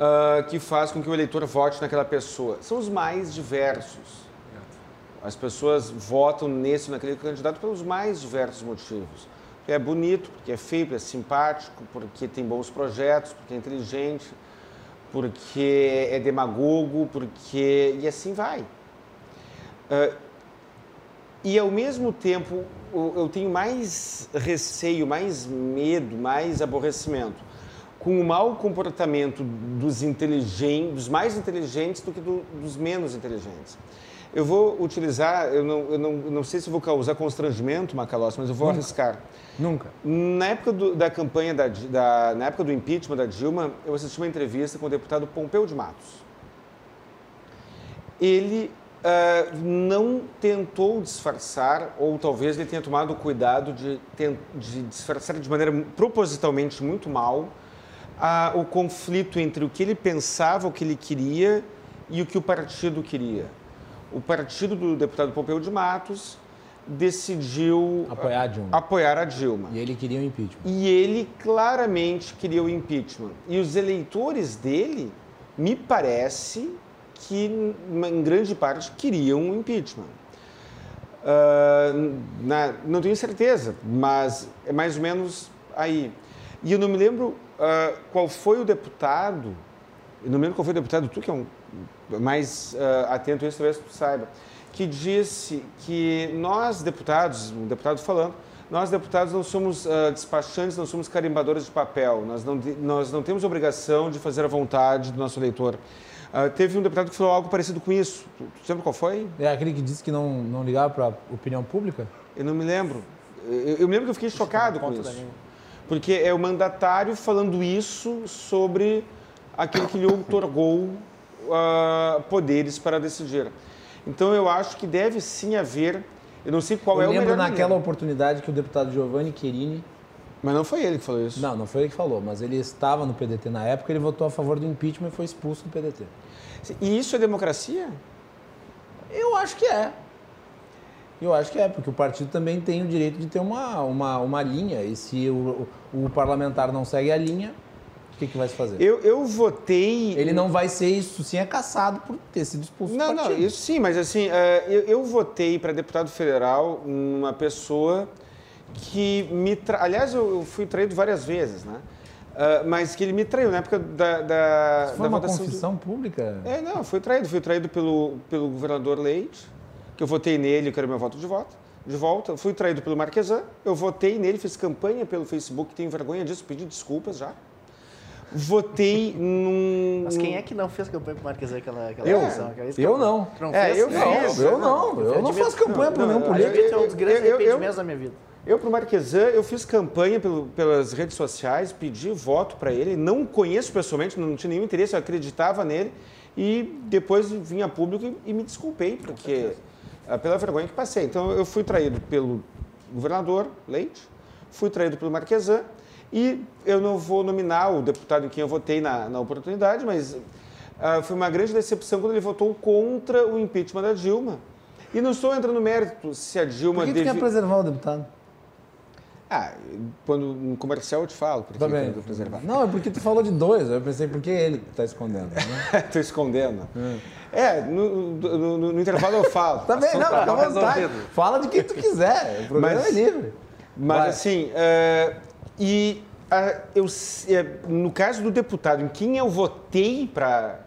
E: uh, que faz com que o eleitor vote naquela pessoa? São os mais diversos. As pessoas votam nesse ou naquele candidato pelos mais diversos motivos. Porque é bonito, porque é feio, porque é simpático, porque tem bons projetos, porque é inteligente, porque é demagogo, porque. e assim vai. Uh, e ao mesmo tempo eu tenho mais receio, mais medo, mais aborrecimento com o mau comportamento dos inteligentes, dos mais inteligentes do que do, dos menos inteligentes. Eu vou utilizar, eu não, eu não, não sei se vou causar constrangimento, Macalossi, mas eu vou
B: Nunca.
E: arriscar.
B: Nunca.
E: Na época do, da campanha, da, da, na época do impeachment da Dilma, eu assisti uma entrevista com o deputado Pompeu de Matos. Ele uh, não tentou disfarçar, ou talvez ele tenha tomado o cuidado de, de disfarçar de maneira propositalmente muito mal uh, o conflito entre o que ele pensava, o que ele queria e o que o partido queria. O partido do deputado Pompeu de Matos decidiu
B: apoiar a Dilma.
E: Apoiar a Dilma.
B: E ele queria o impeachment.
E: E ele claramente queria o impeachment. E os eleitores dele, me parece que, em grande parte, queriam o impeachment. Uh, na, não tenho certeza, mas é mais ou menos aí. E eu não me lembro uh, qual foi o deputado, eu não me lembro qual foi o deputado, tu que é um mais uh, atento a isso, talvez tu saiba que disse que nós, deputados, um deputado falando, nós, deputados, não somos uh, despachantes, não somos carimbadores de papel, nós não, nós não temos obrigação de fazer a vontade do nosso eleitor. Uh, teve um deputado que falou algo parecido com isso. Tu, tu lembra qual foi?
B: É aquele que disse que não, não ligava para a opinião pública?
E: Eu não me lembro. Eu, eu me lembro que eu fiquei chocado com isso. Porque é o mandatário falando isso sobre aquele que lhe outorgou uh, poderes para decidir. Então eu acho que deve sim haver, eu não sei qual
B: eu
E: é o melhor.
B: Eu lembro naquela oportunidade que o deputado Giovanni Querini
E: mas não foi ele que falou isso.
B: Não, não foi ele que falou, mas ele estava no PDT na época, ele votou a favor do impeachment e foi expulso do PDT.
E: E isso é democracia?
B: Eu acho que é. Eu acho que é, porque o partido também tem o direito de ter uma, uma, uma linha, e se o, o, o parlamentar não segue a linha, o que, que vai se fazer?
E: Eu, eu votei.
B: Ele não vai ser isso, sim, é caçado por ter sido expulso
E: não,
B: do partido.
E: Não, isso sim, mas assim, uh, eu, eu votei para deputado federal uma pessoa que me. Tra... Aliás, eu fui traído várias vezes, né? Uh, mas que ele me traiu na época da, da,
B: Isso foi
E: da
B: uma confissão do... pública?
E: É, não, fui traído. Fui traído pelo, pelo governador Leite. Que eu votei nele, eu quero meu voto de volta. De volta, fui traído pelo Marquesan, eu votei nele, fiz campanha pelo Facebook, tenho vergonha disso, pedi desculpas já. Votei num.
D: Mas quem é que não fez campanha pro Marquesan aquela, aquela
B: Eu?
D: eleição? Aquela?
B: Eu não.
D: Não
E: É, eu
B: Não,
E: fiz.
B: eu não. Eu não faço campanha para nenhum
E: não,
B: político.
D: Esse é um dos grandes
E: Eu- eu- eu-
D: arrependimentos da minha vida.
E: Eu, pro Marquesan, eu fiz campanha pelo- pelas redes sociais, pedi voto para ele, não conheço pessoalmente, não tinha nenhum interesse, eu acreditava nele, e depois vim a público e, e me desculpei, porque pela vergonha que passei. Então, eu fui traído pelo governador Leite, fui traído pelo Marquesan, e eu não vou nominar o deputado em quem eu votei na, na oportunidade, mas ah, foi uma grande decepção quando ele votou contra o impeachment da Dilma. E não estou entrando no mérito se a Dilma
B: Por que tu quer preservar o deputado?
E: Ah, quando no comercial eu te falo, porque
B: Tá
E: eu preservar.
B: Não, é porque tu falou de dois. Eu pensei, por que ele que tá escondendo? né?
E: Estou escondendo. É, no, no- no- no intervalo eu falo.
B: Tá bem, não, fica à
F: tá
B: vontade.
F: resolvido.
B: Fala de quem tu quiser. O programa
E: Mas-
B: é livre.
E: Mas
B: Vai.
E: assim, é, e ah, eu, é, no caso do deputado, em quem eu votei para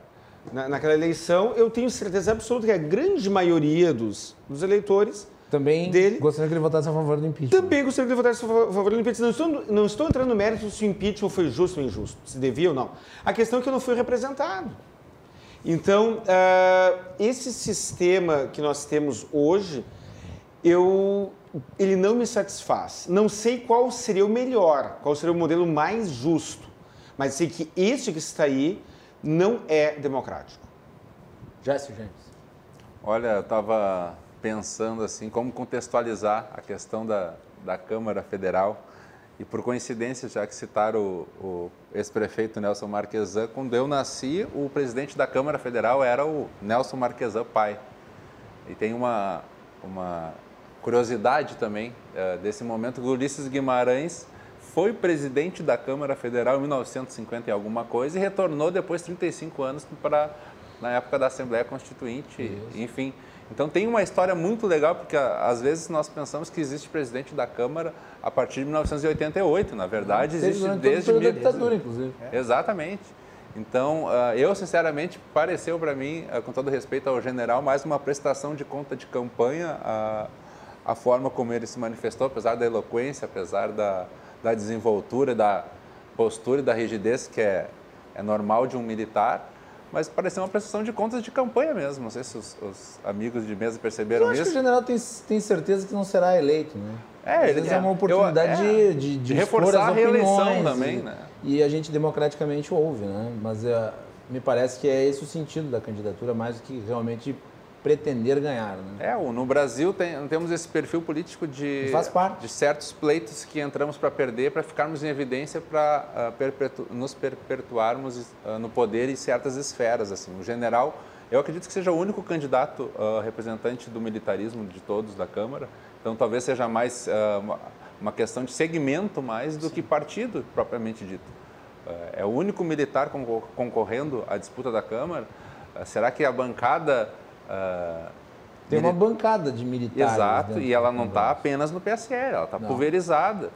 E: na, naquela eleição, eu tenho certeza absoluta que a grande maioria dos, dos eleitores
B: Também
E: dele-
B: gostaria que ele votasse a favor do impeachment.
E: também gostaria de votar a favor do impeachment. Não estou, não estou entrando no mérito se o impeachment foi justo ou injusto, se devia ou não. A questão é que eu não fui representado. Então, ah, esse sistema que nós temos hoje, eu, ele não me satisfaz. Não sei qual seria o melhor, qual seria o modelo mais justo, mas sei que esse que está aí não é democrático.
B: Jéssica James.
F: Olha, eu estava pensando assim, como contextualizar a questão da, da Câmara Federal. E por coincidência, já que citaram o, o ex-prefeito Nelson Marquesan, quando eu nasci, o presidente da Câmara Federal era o Nelson Marquesan pai. E tem uma, uma curiosidade também eh, desse momento que Ulisses Guimarães foi presidente da Câmara Federal em 1950 e alguma coisa e retornou depois 35 anos para na época da Assembleia Constituinte, enfim. Então tem uma história muito legal porque às vezes nós pensamos que existe presidente da Câmara a partir de 1988, na verdade existe desde
B: da
F: mil-
B: ditadura, inclusive.
F: Exatamente. Então, ah, eu sinceramente pareceu para mim, ah, com todo respeito ao general, mais uma prestação de conta de campanha a, a forma como ele se manifestou, apesar da eloquência, apesar da, da desenvoltura, da postura e da rigidez que é, é normal de um militar, mas pareceu uma prestação de contas de campanha mesmo. Não sei se os, os amigos de mesa
B: Eu
F: perceberam
B: acho que o
F: isso.
B: general tem, tem certeza que não será eleito, né?
F: É,
B: Às
F: ele-
B: vezes é uma
F: eu-
B: oportunidade
F: é,
B: de, de,
F: de reforçar
B: as
F: a reeleição também,
B: e,
F: né?
B: E a gente democraticamente ouve, né? Mas é, me parece que é esse o sentido da candidatura, mais do que realmente pretender ganhar, né?
F: É, no Brasil tem- temos esse perfil político de,
B: Faz parte.
F: de certos pleitos que entramos para perder, para ficarmos em evidência, para nos perpetuarmos ah, no poder em certas esferas. Assim. O general, eu acredito que seja o único candidato ah, representante do militarismo de todos da Câmara, então talvez seja mais ah, uma, questão de segmento mais do que partido propriamente dito. Ah, é o único militar concor- concorrendo à disputa da Câmara. Ah, será que a bancada ah,
B: Tem uma bancada de militares.
F: Exato, e ela não está apenas no PSL, ela está pulverizada.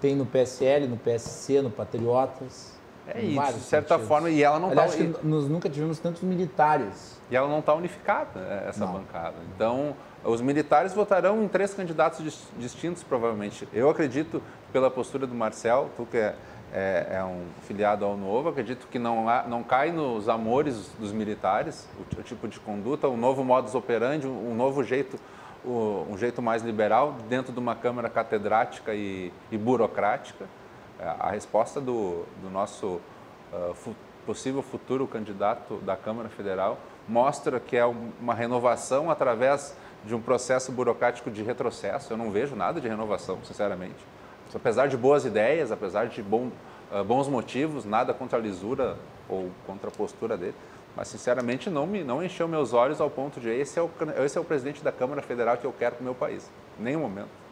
B: Tem no PSL, no PSC, no Patriotas.
F: É isso, de certa
B: sentidos.
F: forma, e ela não está
B: acho que nós nunca tivemos tantos militares.
F: e ela não tá unificada é, essa
B: Não.
F: bancada. Então, os militares votarão em três candidatos dis- distintos, provavelmente. Eu acredito, pela postura do Marcel, tu que é, é- é um filiado ao Novo, acredito que não, há- não cai nos amores dos militares, o, o tipo de conduta, o novo modus operandi, um, um novo jeito, o- um jeito mais liberal, dentro de uma Câmara catedrática e, e burocrática. É, A resposta do, do nosso ah, fu- possível futuro candidato da Câmara Federal mostra que é um- uma renovação através de um processo burocrático de retrocesso. Eu não vejo nada de renovação, sinceramente. Apesar de boas ideias, apesar de bom, ah, bons motivos, nada contra a lisura ou contra a postura dele, mas sinceramente não me não encheu meus olhos ao ponto de esse é o esse é o presidente da Câmara Federal que eu quero para o meu país. Nenhum momento.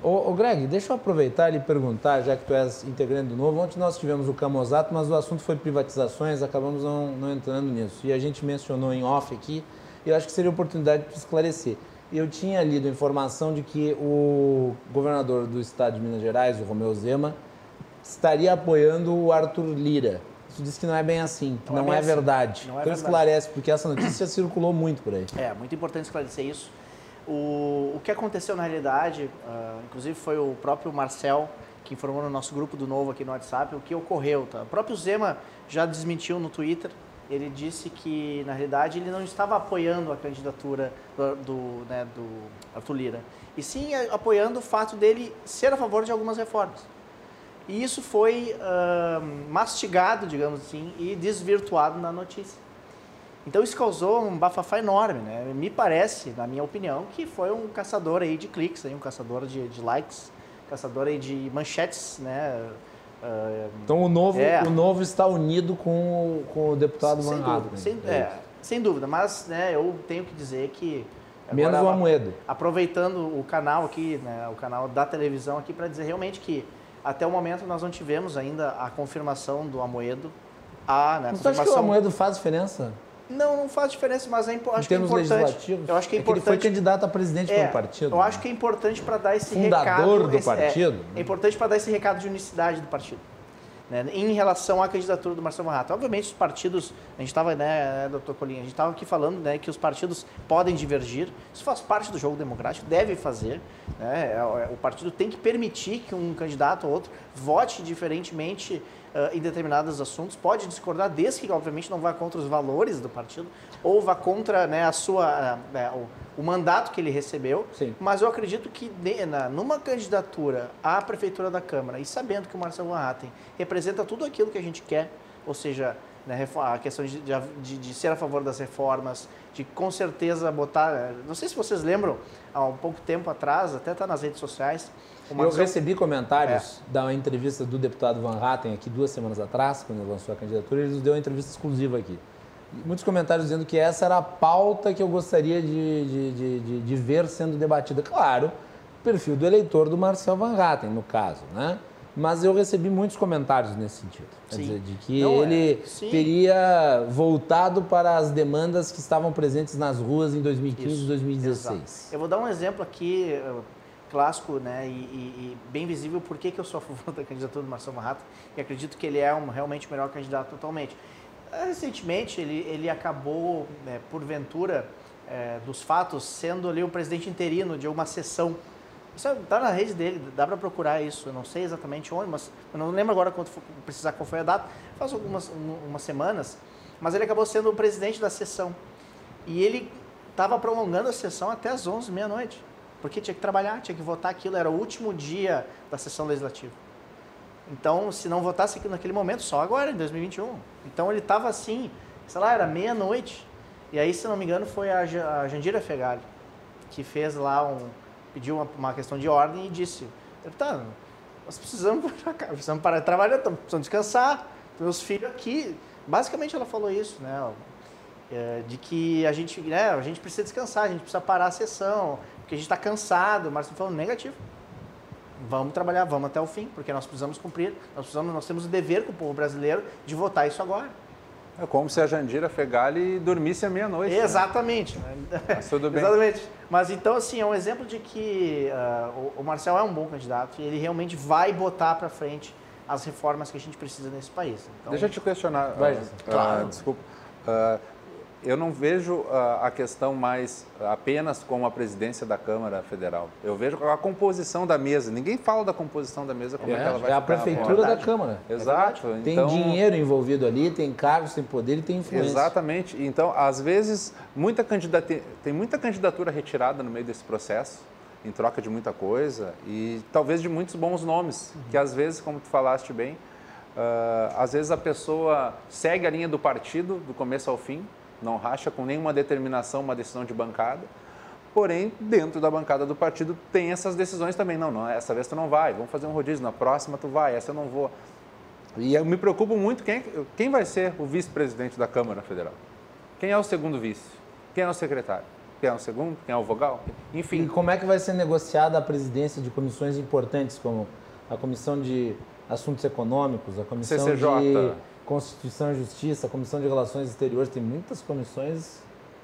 B: Ô, ô, Greg, deixa eu aproveitar e lhe perguntar, já que tu és integrante do Novo, ontem nós tivemos o Camozato, mas o assunto foi privatizações, acabamos não, não entrando nisso. E a gente mencionou em off aqui, e eu acho que seria oportunidade para esclarecer. Eu tinha lido informação de que o governador do estado de Minas Gerais, o Romeu Zema, estaria apoiando o Arthur Lira. Isso diz que não é bem assim, que
D: Não é
B: não,
D: bem
B: é,
D: assim.
B: verdade.
D: Não é
B: então
D: verdade.
B: esclarece, porque essa notícia circulou muito por aí.
D: É, muito importante esclarecer isso. O, o que aconteceu na realidade, uh, inclusive foi o próprio Marcel que informou no nosso grupo do Novo aqui no WhatsApp o que ocorreu. Tá? O próprio Zema já desmentiu no Twitter. Ele disse que, na realidade, ele não estava apoiando a candidatura do, do, né, do Arthur Lira, e sim apoiando o fato dele ser a favor de algumas reformas. E isso foi uh, mastigado, digamos assim, e desvirtuado na notícia. Então isso causou um bafafá enorme, né? Me parece, na minha opinião, que foi um caçador aí de cliques, aí, um caçador de, de likes, caçador aí de manchetes, né?
B: Então o novo, é, o novo está unido com, com o deputado
D: sem
B: Manhattan.
D: Dúvida, sem, é, sem dúvida, mas né, eu tenho que dizer que
B: Menos o Amoedo.
D: Aproveitando o canal aqui, né, o canal da televisão aqui, para dizer realmente que até o momento nós não tivemos ainda a confirmação do Amoedo. A,
B: né, Você acha que o Amoedo faz diferença?
D: Não, não faz diferença, mas é, impo acho que é importante. Eu acho que é,
B: é
D: importante.
B: Que ele foi candidato a presidente
D: é,
B: pelo partido.
D: Eu acho que é importante para dar esse
B: Fundador
D: recado.
B: Fundador do
D: esse,
B: partido.
D: É, é importante para dar esse recado de unicidade do partido né, em relação à candidatura do Marcelo Marrata. Obviamente, os partidos, a gente estava, né, doutor Colinha, a gente estava aqui falando né, que os partidos podem divergir, isso faz parte do jogo democrático, deve fazer. Né, é, é, o partido tem que permitir que um candidato ou outro vote diferentemente uh, em determinados assuntos, pode discordar, desde que, obviamente, não vá contra os valores do partido ou vá contra né, a sua, uh, o, o, mandato que ele recebeu.
B: Sim.
D: Mas eu acredito que de, na, numa candidatura à Prefeitura da Câmara, e sabendo que o Marcelo Van Hatten representa tudo aquilo que a gente quer, ou seja, né, a questão de, de, de, ser a favor das reformas, de com certeza botar. Não sei se vocês lembram, há um pouco tempo atrás, até está nas redes sociais,
B: eu recebi comentários é. da entrevista do deputado Van Hatten aqui duas semanas atrás, quando ele lançou a candidatura, ele nos deu uma entrevista exclusiva aqui. Muitos comentários dizendo que essa era a pauta que eu gostaria de, de, de, de ver sendo debatida. Claro, perfil do eleitor do Marcel Van Hatten, no caso, né? Mas eu recebi muitos comentários nesse sentido. Quer sim. dizer, de que Não, ele é. teria voltado para as demandas que estavam presentes nas ruas em 2015 e 2016. Exato.
D: Eu vou dar um exemplo aqui, clássico né, e, e, e, bem visível por que, eu sou a favor da candidatura do Marcelo Marrata e acredito que ele é um, realmente o melhor candidato atualmente. Eh, recentemente, ele, ele acabou, né, porventura, é, dos fatos, sendo ali o presidente interino de uma sessão. Isso está na rede dele, dá para procurar isso. Eu não sei exatamente onde, mas eu não lembro agora quando for, precisar qual foi a data. Faz algumas umas semanas, mas ele acabou sendo o presidente da sessão. E ele estava prolongando a sessão até as 11 meia-noite. Porque tinha que trabalhar, tinha que votar aquilo, era o último dia da sessão legislativa. Então, se não votasse naquele momento, só agora, em 2021. Então, ele estava assim, sei lá, era meia-noite. E aí, se não me engano, foi a, Jandira Fegali que fez lá um. pediu uma, uma questão de ordem e disse: tá, nós precisamos, precisamos parar de trabalhar, precisamos descansar, meus filhos aqui. Basicamente, ela falou isso, né? É, de que a gente, né, a gente precisa descansar, a gente precisa parar a sessão, porque a gente está cansado, mas falando negativo. Vamos trabalhar, vamos até o fim, porque nós precisamos cumprir, nós, precisamos, nós temos o dever com o povo brasileiro de votar isso agora.
F: É como se a Jandira Fegali dormisse à meia-noite.
D: Né? Exatamente. Né?
F: Mas tudo bem.
D: Exatamente. Mas então, assim, é um exemplo de que uh, o Marcel é um bom candidato e ele realmente vai botar para frente as reformas que a gente precisa nesse país.
F: Então, Deixa eu te questionar.
D: Vai, uh, claro.
F: Uh, desculpa. Eu não vejo a questão mais apenas como a presidência da Câmara Federal. Eu vejo a composição da mesa. Ninguém fala da composição da mesa como é, é que ela vai
B: É a prefeitura da Câmara.
F: Exato.
B: É tem então, dinheiro envolvido ali, tem cargos, tem poder e tem influência.
F: Exatamente. Então, às vezes, muita candidata, tem muita candidatura retirada no meio desse processo, em troca de muita coisa e talvez de muitos bons nomes, uhum. que às vezes, como tu falaste bem, uh, às vezes a pessoa segue a linha do partido do começo ao fim, não racha com nenhuma determinação uma decisão de bancada. Porém, dentro da bancada do partido tem essas decisões também. Não, não, essa vez tu não vai, vamos fazer um rodízio, na próxima tu vai, essa eu não vou. E eu me preocupo muito quem, quem vai ser o vice-presidente da Câmara Federal. Quem é o segundo vice? Quem é o secretário? Quem é o segundo? Quem é o vogal? Enfim.
B: E como é que vai ser negociada a presidência de comissões importantes, como a Comissão de Assuntos Econômicos, a Comissão
F: CCJ.
B: de Constituição e Justiça, Comissão de Relações Exteriores, tem muitas comissões.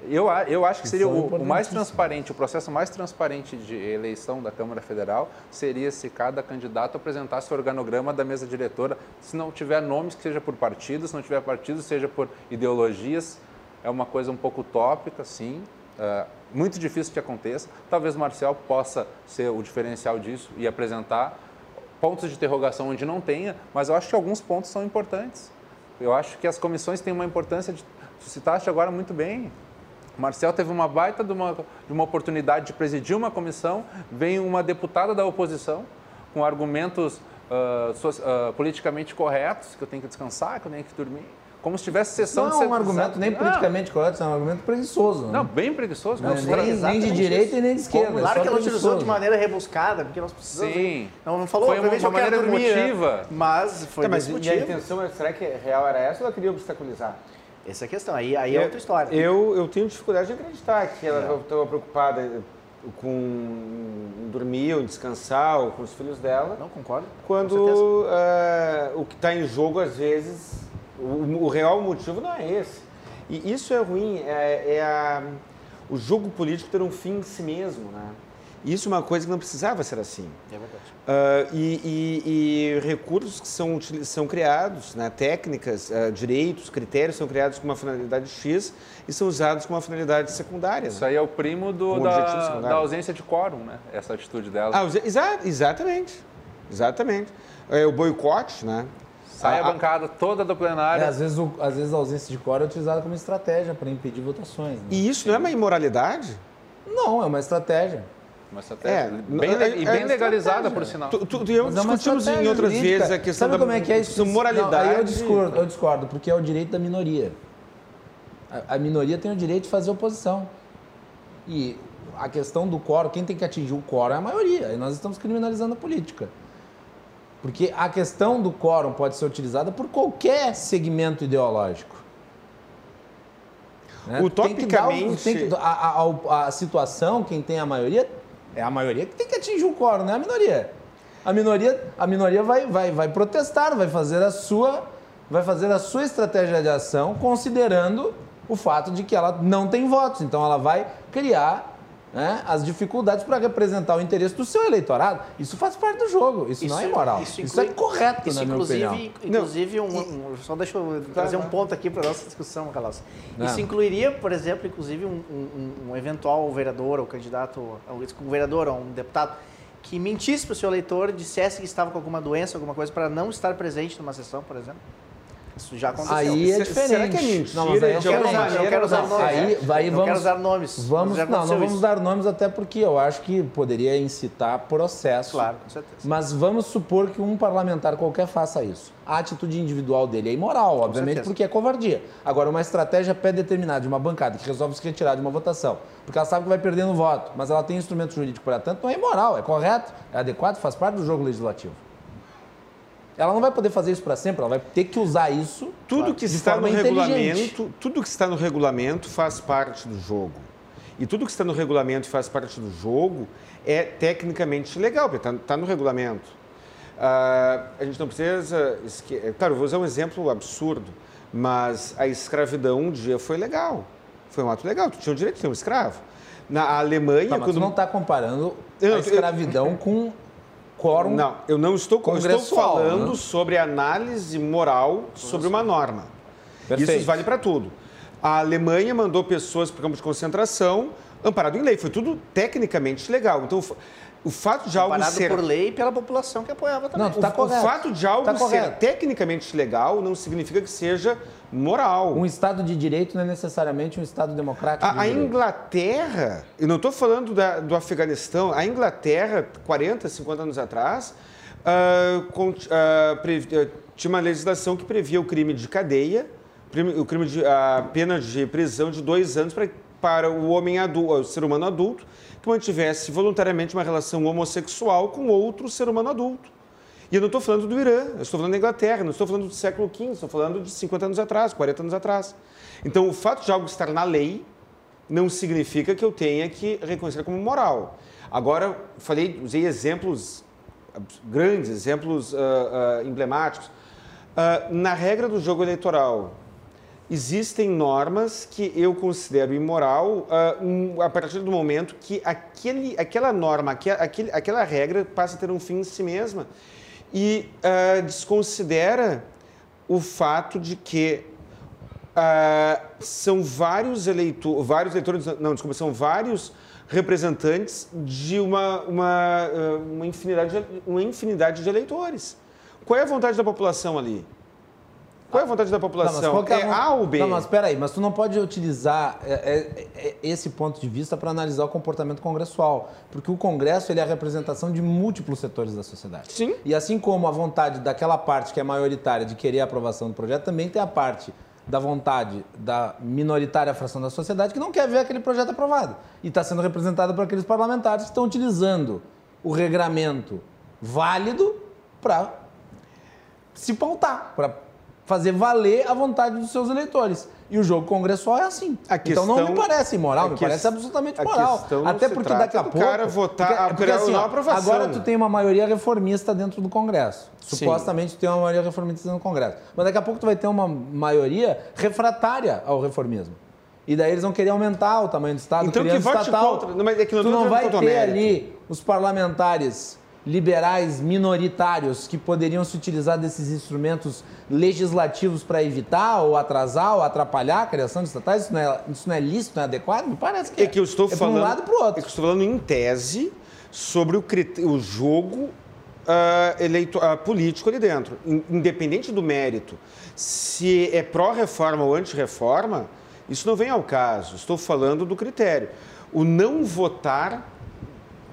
F: Eu, eu acho que, que seria o, o, mais transparente, o processo mais transparente de eleição da Câmara Federal seria se cada candidato apresentasse o organograma da mesa diretora, se não tiver nomes que seja por partidos, se não tiver partidos, seja por ideologias. É uma coisa um pouco utópica, sim, Uh, muito difícil que aconteça. Talvez o Marcel possa ser o diferencial disso e apresentar pontos de interrogação onde não tenha, mas eu acho que alguns pontos são importantes. Eu acho que as comissões têm uma importância, de, tu citaste agora muito bem, Marcel teve uma baita de uma, de uma oportunidade de presidir uma comissão, vem uma deputada da oposição com argumentos uh, so, uh, politicamente corretos, que eu tenho que descansar, que eu tenho que dormir como se tivesse sessão
B: não
F: de
B: Não é um argumento nem politicamente correto, é um argumento preguiçoso. Né?
F: Não, bem preguiçoso. Não,
B: nem, nem, de direita e nem de esquerda.
D: Como, claro que ela utilizou de maneira rebuscada, porque nós precisamos...
F: Sim.
D: Não, não falou,
F: foi uma, uma maneira
D: dormir,
F: emotiva. Né?
D: Mas foi tá, mas
E: e a intenção, será que real era essa ou ela queria obstaculizar?
D: Essa é a questão, aí, aí é outra história.
E: Eu, eu tenho dificuldade de acreditar que ela estava é. preocupada com dormir ou descansar ou com os filhos dela.
D: Não, concordo.
E: Quando uh, o que está em jogo, às vezes, o, o, real motivo não é esse. E isso é ruim, é, é a, o jogo político ter um fim em si mesmo, né? Isso é uma coisa que não precisava ser assim.
D: É verdade.
E: Uh, e, e, e, recursos que são, são criados, né, técnicas, uh, direitos, critérios são criados com uma finalidade X e são usados com uma finalidade secundária.
F: Isso né? aí é o primo do, da, da, ausência de quórum, né? essa atitude dela.
E: Ah, exa exatamente. Exatamente. É o boicote, né?
F: Sai a, a bancada toda do plenário.
B: É, às, vezes o, às vezes a ausência de quórum é utilizada como estratégia para impedir votações. Né?
E: E isso não é uma imoralidade?
B: Não, é uma estratégia.
F: Uma estratégia é, bem, é, e bem é legalizada, por sinal. Tu,
E: tu, tu eu é discutimos em outras jurídica. vezes a questão
B: Sabe
E: da
B: como é que é isso?
E: moralidade. Não,
B: aí eu discordo, eu discordo, porque é o direito da minoria. A, a minoria tem o direito de fazer oposição. E a questão do quórum, quem tem que atingir o quórum é a maioria. E nós estamos criminalizando a política. Porque a questão do quórum pode ser utilizada por qualquer segmento ideológico.
E: Né? Utopicamente...
B: Tem que dar, tem que, a, a, a, situação, quem tem a maioria, é a maioria que tem que atingir o quórum, não é a minoria. A minoria, a minoria vai, vai, vai protestar, vai fazer, a sua, vai fazer a sua estratégia de ação considerando o fato de que ela não tem votos. Então ela vai criar né, as dificuldades para representar o interesse do seu eleitorado. Isso faz parte do jogo, isso, isso não é imoral. Isso, inclui, isso é correto, isso, na minha opinião.
D: Inclusive, um, um, só deixa eu trazer um ponto aqui para a nossa discussão, Carlos. Isso incluiria, por exemplo, inclusive um, um, um eventual vereador ou candidato, um vereador ou um deputado, que mentisse para o seu eleitor, dissesse que estava com alguma doença, alguma coisa, para não estar presente numa sessão, por exemplo? Isso já aconteceu.
B: Aí é diferente.
E: Será que é mentira?
B: Não, mas aí
E: eu, quero
D: usar, eu quero usar nomes.
B: Aí, aí
D: vamos,
B: não
D: quero usar nomes.
B: Vamos, não, não vamos isso. dar nomes até porque eu acho que poderia incitar processo.
D: Claro, com certeza.
B: Mas vamos supor que um parlamentar qualquer faça isso. A atitude individual dele é imoral, obviamente, porque é covardia. Agora, uma estratégia pré-determinada de uma bancada que resolve se retirar de uma votação, porque ela sabe que vai perdendo voto, mas ela tem instrumento jurídico para tanto, não é imoral, é correto, é adequado, faz parte do jogo legislativo. Ela não vai poder fazer isso para sempre, ela vai ter que usar isso
E: tudo que está no regulamento, tudo que está no regulamento faz parte do jogo. E tudo que está no regulamento e faz parte do jogo é tecnicamente legal, porque está tá no regulamento. Uh, a gente não precisa. Esque... Claro, vou usar um exemplo absurdo, mas a escravidão um dia foi legal. Foi um ato legal, tu tinha o direito de ser um escravo. Na Alemanha.
B: Tá, mas quando... tu não está comparando a escravidão com quórum
E: Não, eu não estou, eu estou falando né? sobre análise moral sobre uma norma. Perfeito. Isso vale para tudo. A Alemanha mandou pessoas para o campo de concentração amparado em lei. Foi tudo tecnicamente legal. Então, o fato de algo ser...
D: por lei e pela população que apoiava também.
B: Não, tá
E: o, o fato de algo tá ser tecnicamente legal não significa que seja moral.
B: Um Estado de Direito não é necessariamente um Estado democrático.
E: A, a Inglaterra, eu não estou falando da, do Afeganistão, a Inglaterra, 40, 50 anos atrás, uh, com, uh, pre, uh, tinha uma legislação que previa o crime de cadeia, o crime de, a pena de prisão de dois anos para, para o homem adulto, o ser humano adulto, mantivesse voluntariamente uma relação homossexual com outro ser humano adulto. E eu não estou falando do Irã, eu estou falando da Inglaterra, não estou falando do século XV, estou falando de 50 anos atrás, 40 anos atrás. Então, o fato de algo estar na lei não significa que eu tenha que reconhecer como moral. Agora, falei, usei exemplos grandes, exemplos uh, uh, emblemáticos. Uh, na regra do jogo eleitoral, existem normas que eu considero imoral um, a partir do momento que aquele, aquela norma, aquele, aquela regra passa a ter um fim em si mesma e uh, desconsidera o fato de que ah, são vários eleitores, vários eleitores, não, desculpa, são vários representantes de uma, uma, uma, infinidade, de, uma infinidade de eleitores. Qual é a vontade da população ali? Qual é a vontade da população?
B: Não, é,
E: é A ou B?
B: Não, mas espera aí, mas tu não pode utilizar é, é, é, esse ponto de vista para analisar o comportamento congressual, porque o Congresso ele é a representação de múltiplos setores da sociedade.
E: Sim.
B: E assim como a vontade daquela parte que é maioritária de querer a aprovação do projeto, também tem a parte da vontade da minoritária fração da sociedade que não quer ver aquele projeto aprovado. E está sendo representada por aqueles parlamentares que estão utilizando o regramento válido para se pautar, para fazer valer a vontade dos seus eleitores. E o jogo congressual é assim. Questão, então não me parece imoral, me parece absolutamente moral. Até porque daqui a pouco. O
E: cara votar porque,
B: porque, assim,
E: ó, aprovação.
B: Agora tu tem uma maioria reformista dentro do Congresso. Supostamente Sim. tu tem uma maioria reformista dentro do Congresso. Mas daqui a pouco tu vai ter uma maioria refratária ao reformismo. E daí eles vão querer aumentar o tamanho do Estado,
E: então, que vote
B: estatal.
E: Contra. Mas é que não
B: tu não vai ter ali os parlamentares liberais minoritários que poderiam se utilizar desses instrumentos legislativos para evitar ou atrasar ou atrapalhar a criação de estatais? Isso não é, isso não é lícito, não é adequado? Me parece que é.
E: É que eu estou
B: é
E: falando.
B: um lado para o outro.
E: É que eu estou falando em tese sobre o, o jogo uh, eleito, uh, político ali dentro, independente do mérito. Se é pró-reforma ou anti-reforma, isso não vem ao caso. Estou falando do critério. O não votar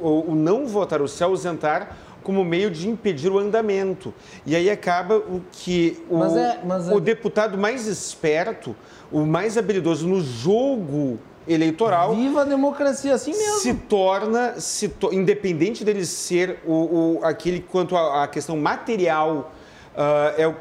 E: o, o não votar, o se ausentar, como meio de impedir o andamento. E aí acaba o que o, mas é, mas é... o deputado mais esperto, o mais habilidoso no jogo eleitoral.
B: Viva a democracia, assim mesmo.
E: Se torna, se to, independente dele ser o, o aquele quanto à questão material. Uh, é, o, uh,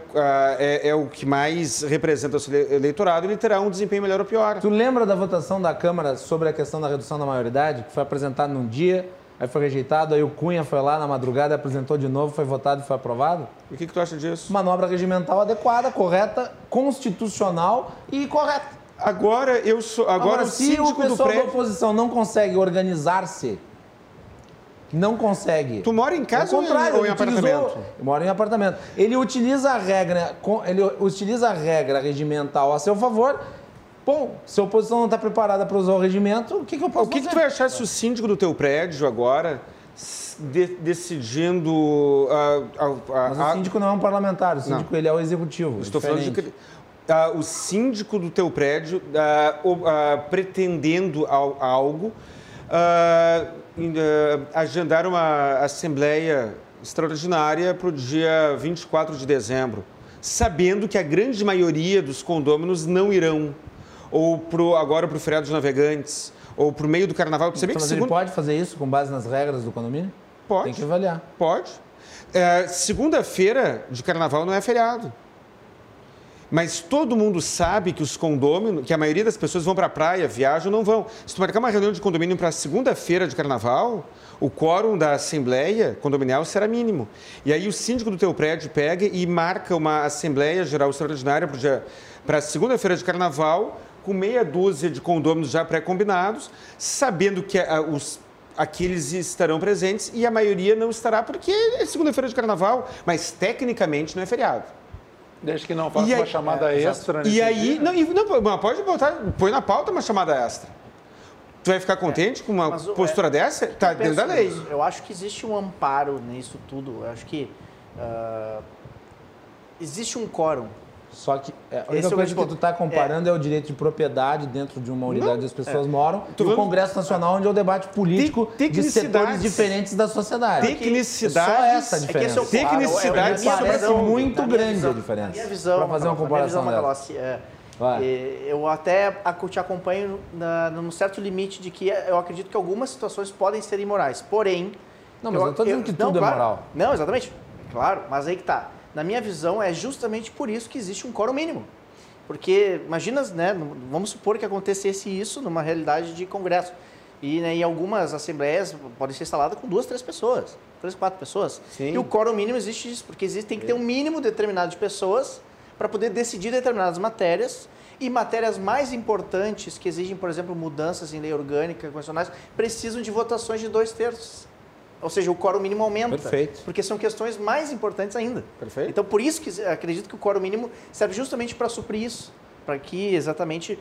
E: é, é, o que mais representa o eleitorado, ele terá um desempenho melhor ou pior.
B: Tu lembra da votação da Câmara sobre a questão da redução da maioridade, que foi apresentada num dia, aí foi rejeitado, aí o Cunha foi lá na madrugada, apresentou de novo, foi votado e foi aprovado?
E: E o que, que tu acha disso?
B: Manobra regimental adequada, correta, constitucional e correta.
E: Agora eu sou. Agora, agora
B: o se o pessoal da oposição não consegue organizar-se, não consegue.
E: Tu mora em casa ou, contrário, ou em apartamento?
B: Eu moro em apartamento. Ele utiliza a regra, ele utiliza a regra regimental a seu favor Bom, se a oposição não está preparada para usar o regimento, o que, que eu posso
E: fazer? O que,
B: fazer?
E: que tu vai achar se o síndico do teu prédio agora de, decidindo... Uh, uh, uh,
B: Mas o síndico não é um parlamentar, o síndico ele é o executivo. É
E: Estou falando de que... o síndico do teu prédio pretendendo algo, agendar uma assembleia extraordinária para o dia 24 de dezembro, sabendo que a grande maioria dos condôminos não irão ou pro, agora para o feriado dos navegantes, ou para o meio do carnaval.
B: Você então, que segundo... ele pode fazer isso com base nas regras do condomínio?
E: Pode.
B: Tem que avaliar.
E: Pode. É, Segunda-feira de carnaval não é feriado. Mas todo mundo sabe que os condôminos, que a maioria das pessoas vão para a praia, viajam, não vão. Se tu marcar uma reunião de condomínio para segunda-feira de carnaval, o quórum da assembleia condominial será mínimo. E aí o síndico do teu prédio pega e marca uma assembleia geral extraordinária para segunda-feira de carnaval, com meia dúzia de condôminos já pré-combinados, sabendo que a, os aqueles estarão presentes e a maioria não estará porque é segunda-feira de carnaval, mas tecnicamente não é feriado.
F: Desde que não faça uma chamada é, extra.
E: E aí, dia, não, e, não, pode botar, põe na pauta uma chamada extra. Tu vai ficar contente é, com uma postura é, dessa? Tá dentro da lei. Isso.
D: Eu acho que existe um amparo nisso tudo. Eu acho que uh, existe um quórum
B: só que é, a única Esse coisa que tu está comparando é. é. o direito de propriedade dentro de uma unidade onde as pessoas é. moram e o Congresso Nacional, onde é o debate político de setores diferentes da sociedade.
E: Tecnicidade.
B: Só essa diferença.
E: É Tecnicidade
B: é parece muito grande visão, a diferença.
D: Minha visão,
B: para fazer uma comparação
D: Macalossi, é, eu até te acompanho na, num certo limite de que eu acredito que algumas situações podem ser imorais. Porém.
B: Não, mas eu, não estou dizendo que tudo
D: não,
B: é moral.
D: Não, exatamente. Claro, mas aí que tá na minha visão, é justamente por isso que existe um quórum mínimo. Porque, imagina, né, vamos supor que acontecesse isso numa realidade de congresso. E né, em algumas assembleias podem ser instaladas com duas, três pessoas, três, quatro pessoas.
B: Sim.
D: E o quórum mínimo existe isso, porque existe, tem que ter um mínimo determinado de pessoas para poder decidir determinadas matérias. E matérias mais importantes, que exigem, por exemplo, mudanças em lei orgânica, constitucionais, precisam de votações de dois terços. Ou seja, o quórum mínimo aumenta.
B: Perfeito.
D: Porque são questões mais importantes ainda.
B: Perfeito.
D: Então, por isso que acredito que o quórum mínimo serve justamente para suprir isso. para que exatamente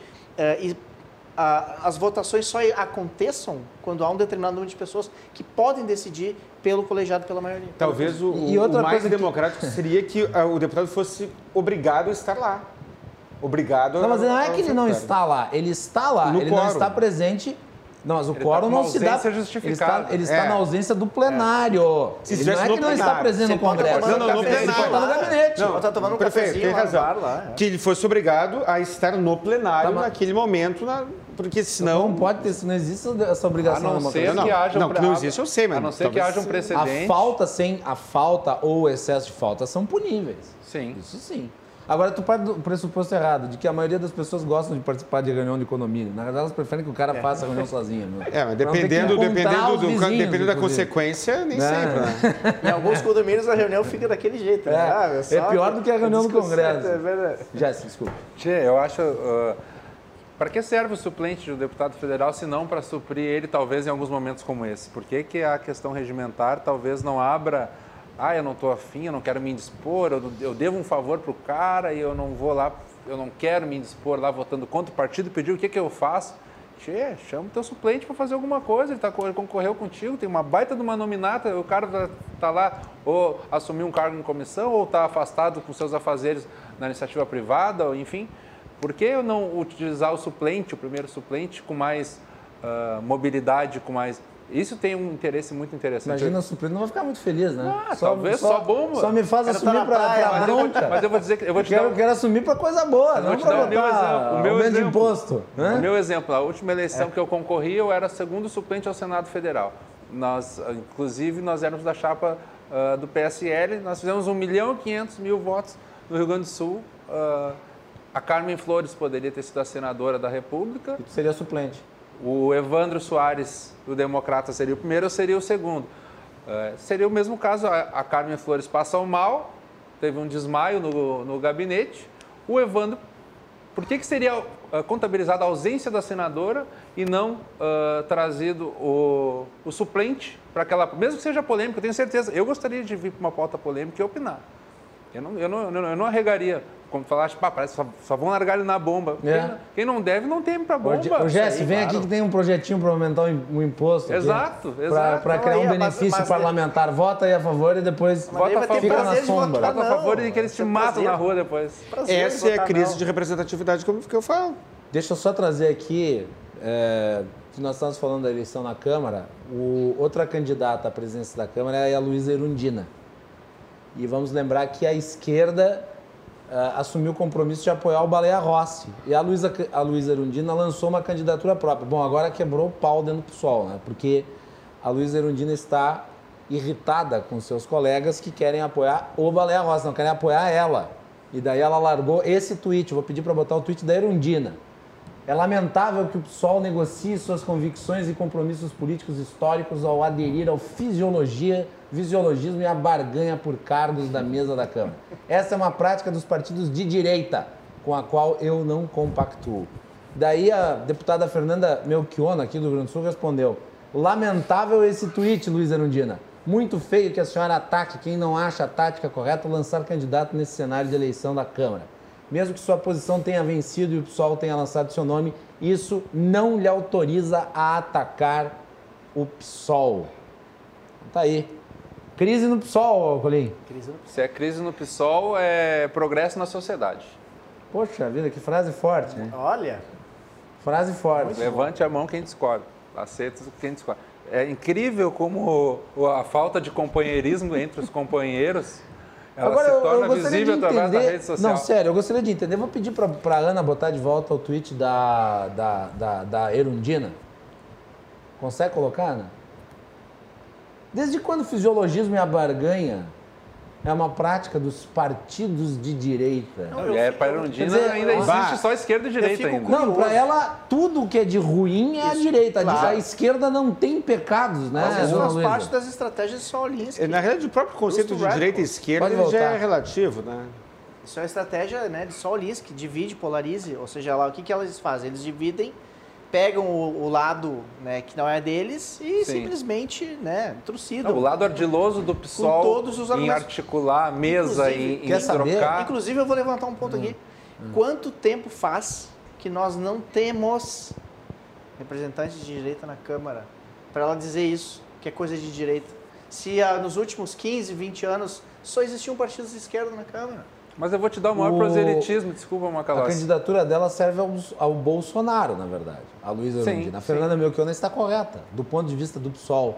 D: a- as votações só aconteçam quando há um determinado número de pessoas que podem decidir pelo colegiado, pela maioria.
E: Talvez o,
B: E outra
E: o mais
B: coisa que-
E: democrático seria que o deputado fosse obrigado a estar lá. Obrigado a.
B: Não, mas não é que ele não está lá, ele está lá,
E: No
B: ele não
E: quórum.
B: está presente. Não, mas o
F: Ele tá
B: quórum
F: uma
B: não se dá. Ele está, ele está
E: É.
B: na ausência do plenário.
E: Se
B: ele não é que não está
E: plenário.
B: presente no Congresso.
D: um
E: Não, não, no
D: cafezinho
B: Ele pode estar no gabinete.
D: Não, tá tomando um
E: prefeito,
D: cafezinho
E: tem razão.
D: lá, é.
E: Que ele fosse obrigado a estar no plenário
B: Tá,
E: naquele momento, na- porque senão.
B: Não pode ter, não existe essa
F: A
B: obrigação
F: não
B: na
F: ser.
E: Não,
F: que haja
E: não,
F: um
E: que não existe, eu sei, mas
F: A não ser que haja um
E: se-
B: A
F: precedente.
B: falta sem a falta ou o excesso de falta são puníveis.
F: Sim.
B: Isso sim. Agora, tu parte do pressuposto errado, de que a maioria das pessoas gostam de participar de reunião de economia. Na verdade, elas preferem que o cara faça a reunião sozinho. Né?
E: É, mas dependendo, dependendo, do,
B: vizinhos,
E: dependendo da consequência, nem
B: É.
E: sempre. Né?
D: Em alguns condomínios a reunião fica daquele jeito.
B: É,
D: né? Ah,
B: é
D: só
B: pior do que a reunião do Congresso.
D: É verdade.
B: Jéssica, desculpa.
F: Tchê, eu acho. para que serve o suplente de um deputado federal se não para suprir ele, talvez, em alguns momentos como esse? Por que, que a questão regimentar talvez não abra. Ah, eu não estou afim, eu não quero me indispor, eu, eu devo um favor para o cara e eu não vou lá, eu não quero me indispor lá votando contra o partido, pediu o que, que eu faço? Tchê, chama o teu suplente para fazer alguma coisa, ele, tá, ele concorreu contigo, tem uma baita de uma nominata, o cara tá, tá lá ou assumiu um cargo em comissão ou está afastado com seus afazeres na iniciativa privada, ou enfim. Por que eu não utilizar o suplente, o primeiro suplente, com mais ah, mobilidade, com mais... Isso tem um interesse muito interessante.
B: Imagina suplente, não vai ficar muito feliz, né?
F: Ah, talvez só bom,
B: Só me faz assumir
F: eu vou-
B: bronca.
F: mas eu vou dizer que eu vou te dar
B: quero,
F: um-
B: quero assumir pra coisa boa,
F: Eu
B: não
F: dar meu
B: botar
F: exemplo. O meu
B: aumento de
F: exemplo.
B: imposto. né?
F: O meu exemplo, a última eleição que eu concorri, eu era segundo suplente ao Senado Federal. Nós, inclusive, nós éramos da chapa ah, do PSL, nós fizemos 1 milhão e 500 mil votos no Rio Grande do Sul. Ah, a Carmen Flores poderia ter sido a senadora da República.
B: E tu seria suplente.
F: O Evandro Soares, do Democrata, seria o primeiro, eu seria o segundo. É, seria o mesmo caso, a, a Carmen Flores passou mal, teve um desmaio no, no gabinete. O Evandro, por que, que seria ah, contabilizada a ausência da senadora e não ah, trazido o, o suplente para aquela. Mesmo que seja polêmica, eu tenho certeza. Eu gostaria de vir para uma pauta polêmica e opinar. Eu não, eu não, eu não arregaria. Como falaste, pá, parece que só, só vão largar ele na bomba.
B: É.
F: Quem, não deve, não tem para bomba.
B: Ô, Ô, Jesse, vem
F: claro.
B: aqui que tem um projetinho para aumentar o im- o imposto. aqui.
F: Exato,
B: Pra-
F: exato.
B: Pra criar
D: Aí,
B: um
D: mas-
B: benefício
D: mas-
B: parlamentar. Vota aí a favor e depois
D: Mas aí vai ter
B: fica na sombra.
D: votar,
F: Vota a favor e que eles te matam
D: prazer.
F: na rua depois.
E: Essa é a crise
D: não.
E: de representatividade que eu falo.
B: Deixa eu só trazer aqui, é, que nós estamos falando da eleição na Câmara, o, outra candidata à presidência da Câmara é a Luísa Erundina. E vamos lembrar que a esquerda assumiu o compromisso de apoiar o Baleia Rossi. E a Luísa, a Luísa Erundina lançou uma candidatura própria. Bom, agora quebrou o pau dentro do PSOL, né? Porque a Luísa Erundina está irritada com seus colegas que querem apoiar o Baleia Rossi, não querem apoiar ela. E daí ela largou esse tweet, vou pedir para botar o tweet da Erundina. É lamentável que o PSOL negocie suas convicções e compromissos políticos históricos ao aderir ao fisiologia, fisiologismo e à barganha por cargos da mesa da Câmara. Essa é uma prática dos partidos de direita, com a qual eu não compactuo. Daí a deputada Fernanda Melchiona, aqui do Rio Grande do Sul, respondeu: Lamentável esse tweet, Luiz Erundina. Muito feio que a senhora ataque quem não acha a tática correta lançar candidato nesse cenário de eleição da Câmara. Mesmo que sua posição tenha vencido e o PSOL tenha lançado seu nome, isso não lhe autoriza a atacar o PSOL. Tá aí. Crise no PSOL, Colim.
F: Se é crise no PSOL, é progresso na sociedade.
B: Poxa vida, que frase forte, né?
D: Olha,
B: Frase forte.
F: Levante a mão quem discorda. Aceita quem discorda. É incrível como a falta de companheirismo entre os companheiros ela
B: Agora,
F: se
B: eu, eu
F: torna
B: gostaria
F: visível
B: de
F: através da
B: entender...
F: rede social.
B: Não, sério, eu gostaria de entender. Vou pedir pra, pra Ana botar de volta o tweet da, da, da, da Erundina. Consegue colocar, Ana? Desde quando o fisiologismo e a barganha é uma prática dos partidos de direita?
F: Não, e é, para a Erundina
B: dizer,
F: ainda
B: bah,
F: existe só esquerda e direita ainda.
B: Não, para ela, tudo que é de ruim é a direita. A-
D: claro.
B: A esquerda não tem pecados, né,
D: mas isso faz parte das estratégias de Solinski.
E: Na realidade, o próprio conceito
D: Justo
E: de direita e esquerda já é relativo, né?
D: Isso é uma estratégia né, de Solinski, divide, polarize. Ou seja, lá o que, que elas fazem? Eles dividem, pegam o, o lado né, que não é deles e
F: Sim.
D: simplesmente né, trucidam.
F: Não, o lado ardiloso do PSOL
D: todos os
F: em articular a mesa, em, em
B: saber?
F: trocar.
D: Inclusive, eu vou levantar um ponto aqui. Quanto tempo faz que nós não temos representantes de direita na Câmara para ela dizer isso, que é coisa de direita? Se ah, nos últimos 15, 20 anos só existiam partidos de esquerda na Câmara.
F: Mas eu vou te dar o maior
B: O-
F: proselitismo, desculpa,
B: A
F: Macalossi.
B: candidatura dela serve ao, ao Bolsonaro, na verdade. A Luísa
F: Sim,
B: Erundina. A
F: sim.
B: Fernanda Melchiona está correta, do ponto de vista do PSOL.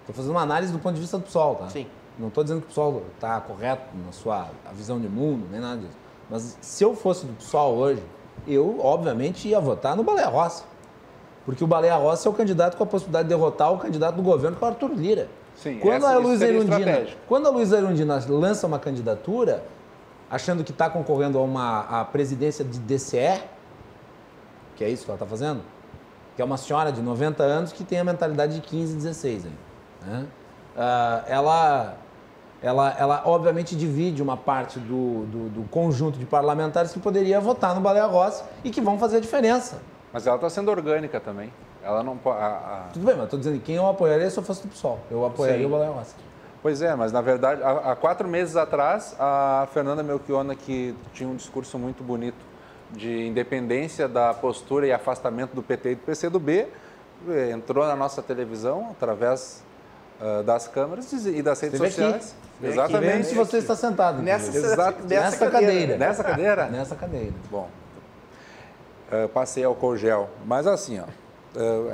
B: Estou fazendo uma análise do ponto de vista do PSOL, tá?
D: Sim.
B: Não estou dizendo que o PSOL está correto na sua visão de mundo, nem nada disso. Mas se eu fosse do PSOL hoje, eu, obviamente, ia votar no Baleia Rossi. Porque o Baleia Rossi é o candidato com a possibilidade de derrotar o candidato do governo, que é o Arthur Lira.
F: Sim,
B: quando
F: essa-
B: a
F: seria
B: Erundina, quando a Luísa Erundina lança uma candidatura, achando que está concorrendo a uma a presidência de DCE, que é isso que ela está fazendo, que é uma senhora de 90 anos que tem a mentalidade de 15, 16 aí, né? Ah, ela, ela, ela obviamente divide uma parte do, do, do conjunto de parlamentares que poderia votar no Baleia Rossi e que vão fazer a diferença.
F: Mas ela está sendo orgânica também. Ela não pode.
B: Tudo bem, mas estou dizendo que quem eu apoiaria se eu fosse do PSOL. Eu apoiaria
F: Sim.
B: o Baleia Rossi.
F: Pois é, mas na verdade, há, há quatro meses atrás, a Fernanda Melchiona, que tinha um discurso muito bonito de independência da postura e afastamento do PT e do PCdoB, eh, entrou na nossa televisão através ah, das câmeras e das redes sociais.
D: Vem
F: Exatamente.
B: se você está sentado.
D: Nessa.
F: Exato.
B: Nessa cadeira.
F: Nessa cadeira?
B: Nessa cadeira.
F: Bom, eh, passei álcool gel. Mas assim, ó,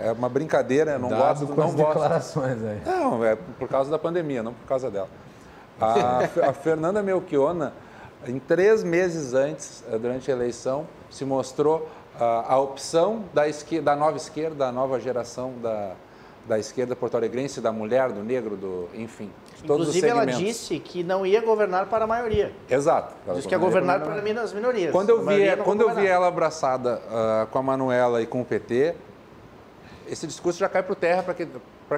F: é uma brincadeira, eu não
B: Dado
F: gosto,
B: com
F: não
B: as
F: gosto.
B: declarações aí.
F: Não, é por causa da pandemia, não por causa dela. A, a Fernanda Melchiona, em três meses antes, eh, durante a eleição, se mostrou ah, a opção da, esque- da nova esquerda, da nova geração da, da esquerda porto-alegrense, da mulher, do negro, do, enfim, de todos
D: Inclusive,
F: os
D: ela disse que não ia governar para a maioria.
F: Exato.
D: Diz que ia governar
F: para
D: as minorias.
F: quando eu
D: A
F: vi, quando eu vi ela abraçada ah, com a Manuela e com o PT, esse discurso já cai por terra para quem,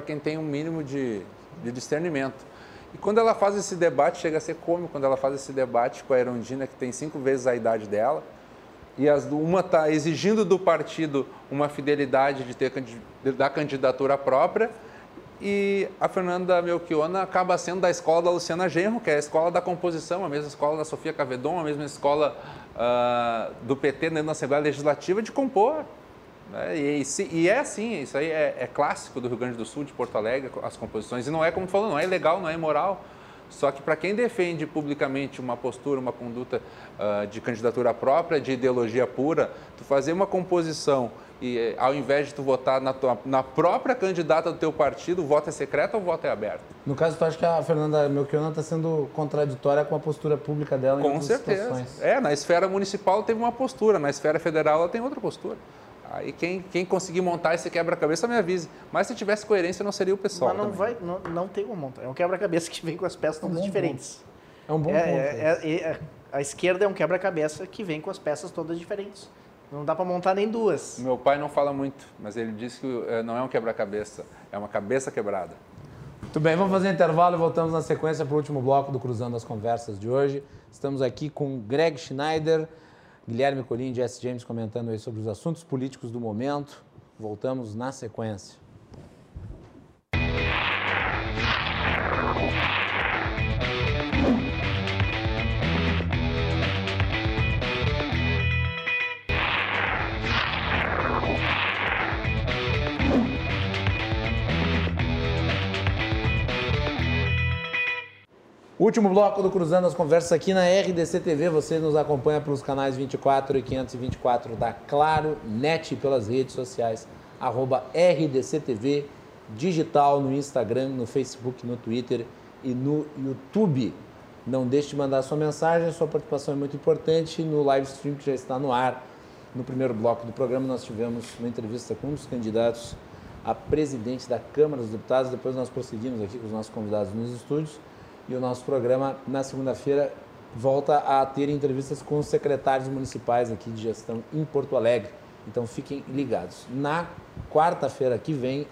F: quem tem um mínimo de, de discernimento. E quando ela faz esse debate, chega a ser cômico quando ela faz esse debate com a Erundina, que tem cinco vezes a idade dela, e as, uma está exigindo do partido uma fidelidade de ter da candidatura própria, e a Fernanda Melchiona acaba sendo da escola da Luciana Genro, que é a escola da composição, a mesma escola da Sofia Cavedon, a mesma escola ah, do PT dentro da Assembleia Legislativa de compor. Né? E, e é assim, isso aí é, é clássico do Rio Grande do Sul, de Porto Alegre, as composições. E não é como falou, não é ilegal, não é imoral. Só que para quem defende publicamente uma postura, uma conduta ah, de candidatura própria, de ideologia pura, tu fazer uma composição e eh, ao invés de tu votar na, tua, na própria candidata do teu partido, o voto é secreto ou o voto é aberto?
B: No caso, tu acha que a Fernanda Melchiona está sendo contraditória com a postura pública dela em
F: Com certeza.
B: situações?
F: É, na esfera municipal teve uma postura, na esfera federal ela tem outra postura. Aí quem, quem conseguir montar esse quebra-cabeça me avise. Mas se tivesse coerência não seria o pessoal.
D: Mas não,
F: também.
D: vai, não, não tem uma monta. É um quebra-cabeça que vem com as peças todas
B: bom
D: diferentes.
B: É um bom
D: É,
B: ponto.
D: é- é- é- a esquerda é um quebra-cabeça que vem com as peças todas diferentes. Não dá para montar nem duas.
F: Meu pai não fala muito, mas ele disse que eh, não é um quebra-cabeça, é uma cabeça quebrada.
B: Muito bem, vamos fazer intervalo e voltamos na sequência para o último bloco do Cruzando as Conversas de hoje. Estamos aqui com Greg Schneider, Guilherme Colim e Jesse James comentando aí sobre os assuntos políticos do momento. Voltamos na sequência. Último bloco do Cruzando as Conversas aqui na RDC TV. Você nos acompanha pelos canais 24 e 524 da Claro Net pelas redes sociais, arroba RDC TV, digital no Instagram, no Facebook, no Twitter e no YouTube. Não deixe de mandar sua mensagem, sua participação é muito importante no live stream que já está no ar. No primeiro bloco do programa nós tivemos uma entrevista com um dos candidatos a presidente da Câmara dos Deputados. Depois nós prosseguimos aqui com os nossos convidados nos estúdios. E o nosso programa, na segunda-feira, volta a ter entrevistas com os secretários municipais aqui de gestão em Porto Alegre. Então fiquem ligados. Na quarta-feira que vem,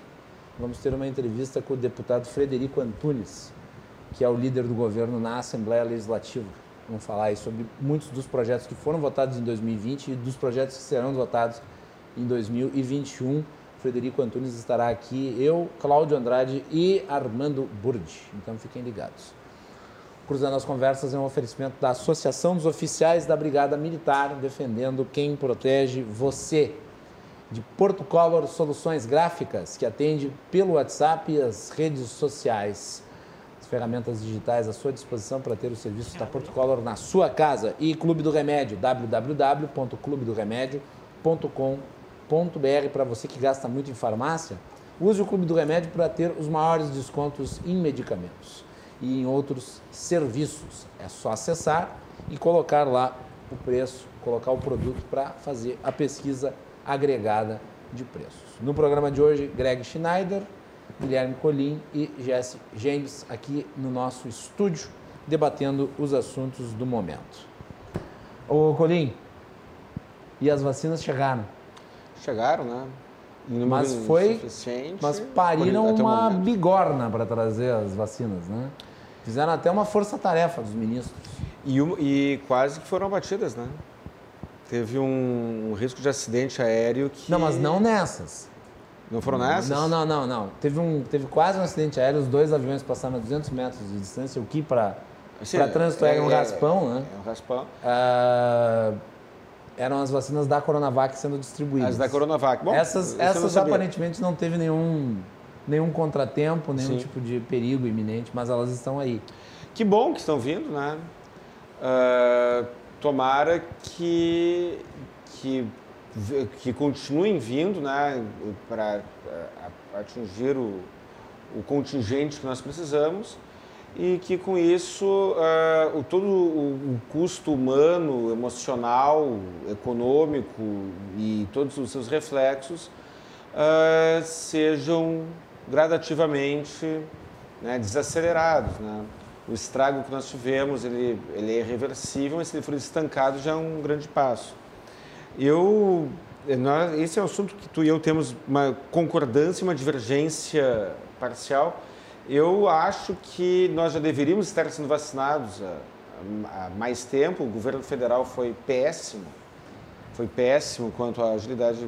B: vamos ter uma entrevista com o deputado Frederico Antunes, que é o líder do governo na Assembleia Legislativa. Vamos falar aí sobre muitos dos projetos que foram votados em 2020 e dos projetos que serão votados em 2021. Frederico Antunes estará aqui, eu, Cláudio Andrade e Armando Burdi. Então fiquem ligados. Cruzando as Conversas é um oferecimento da Associação dos Oficiais da Brigada Militar, defendendo quem protege você. De Porto Color Soluções Gráficas, que atende pelo WhatsApp e as redes sociais. As ferramentas digitais à sua disposição para ter o serviço da Porto Color na sua casa. E Clube do Remédio, www.clubedoremédio.com.br para você que gasta muito em farmácia. Use o Clube do Remédio para ter os maiores descontos em medicamentos e em outros serviços. É só acessar e colocar lá o preço, colocar o produto para fazer a pesquisa agregada de preços. No programa de hoje, Greg Schneider, Guilherme Colim e Jesse James aqui no nosso estúdio, debatendo os assuntos do momento. Ô Colim, e as vacinas chegaram?
E: Chegaram, né?
B: Mas foi, mas pariram uma bigorna para trazer as vacinas, né? Fizeram até uma força-tarefa dos ministros.
E: E, e, quase que foram abatidas, né? Teve um, um, risco de acidente aéreo que...
B: Não, mas não nessas.
E: Não foram nessas?
B: Não, não, não, não. Teve, um, teve quase um acidente aéreo, os dois aviões passaram a 200 metros de distância, o que para trânsito é, é, um raspão, né?
E: É um raspão.
B: Uh, eram as vacinas da Coronavac sendo distribuídas.
E: As da Coronavac. Bom,
B: essas essas não aparentemente não teve nenhum, nenhum contratempo, nenhum Sim. tipo de perigo iminente, mas elas estão aí.
E: Que bom que estão vindo, né? Uh, tomara que, que, que continuem vindo, né? Para atingir o, o contingente que nós precisamos e que com isso uh, todo o, custo humano, emocional, econômico e todos os seus reflexos uh, sejam gradativamente né, desacelerados. Né? O estrago que nós tivemos ele, ele é irreversível, mas se ele for estancado já é um grande passo. Eu, nós, esse é um assunto que tu e eu temos uma concordância, uma divergência parcial, eu acho que nós já deveríamos estar sendo vacinados há, há mais tempo. O governo federal foi péssimo, foi péssimo quanto à agilidade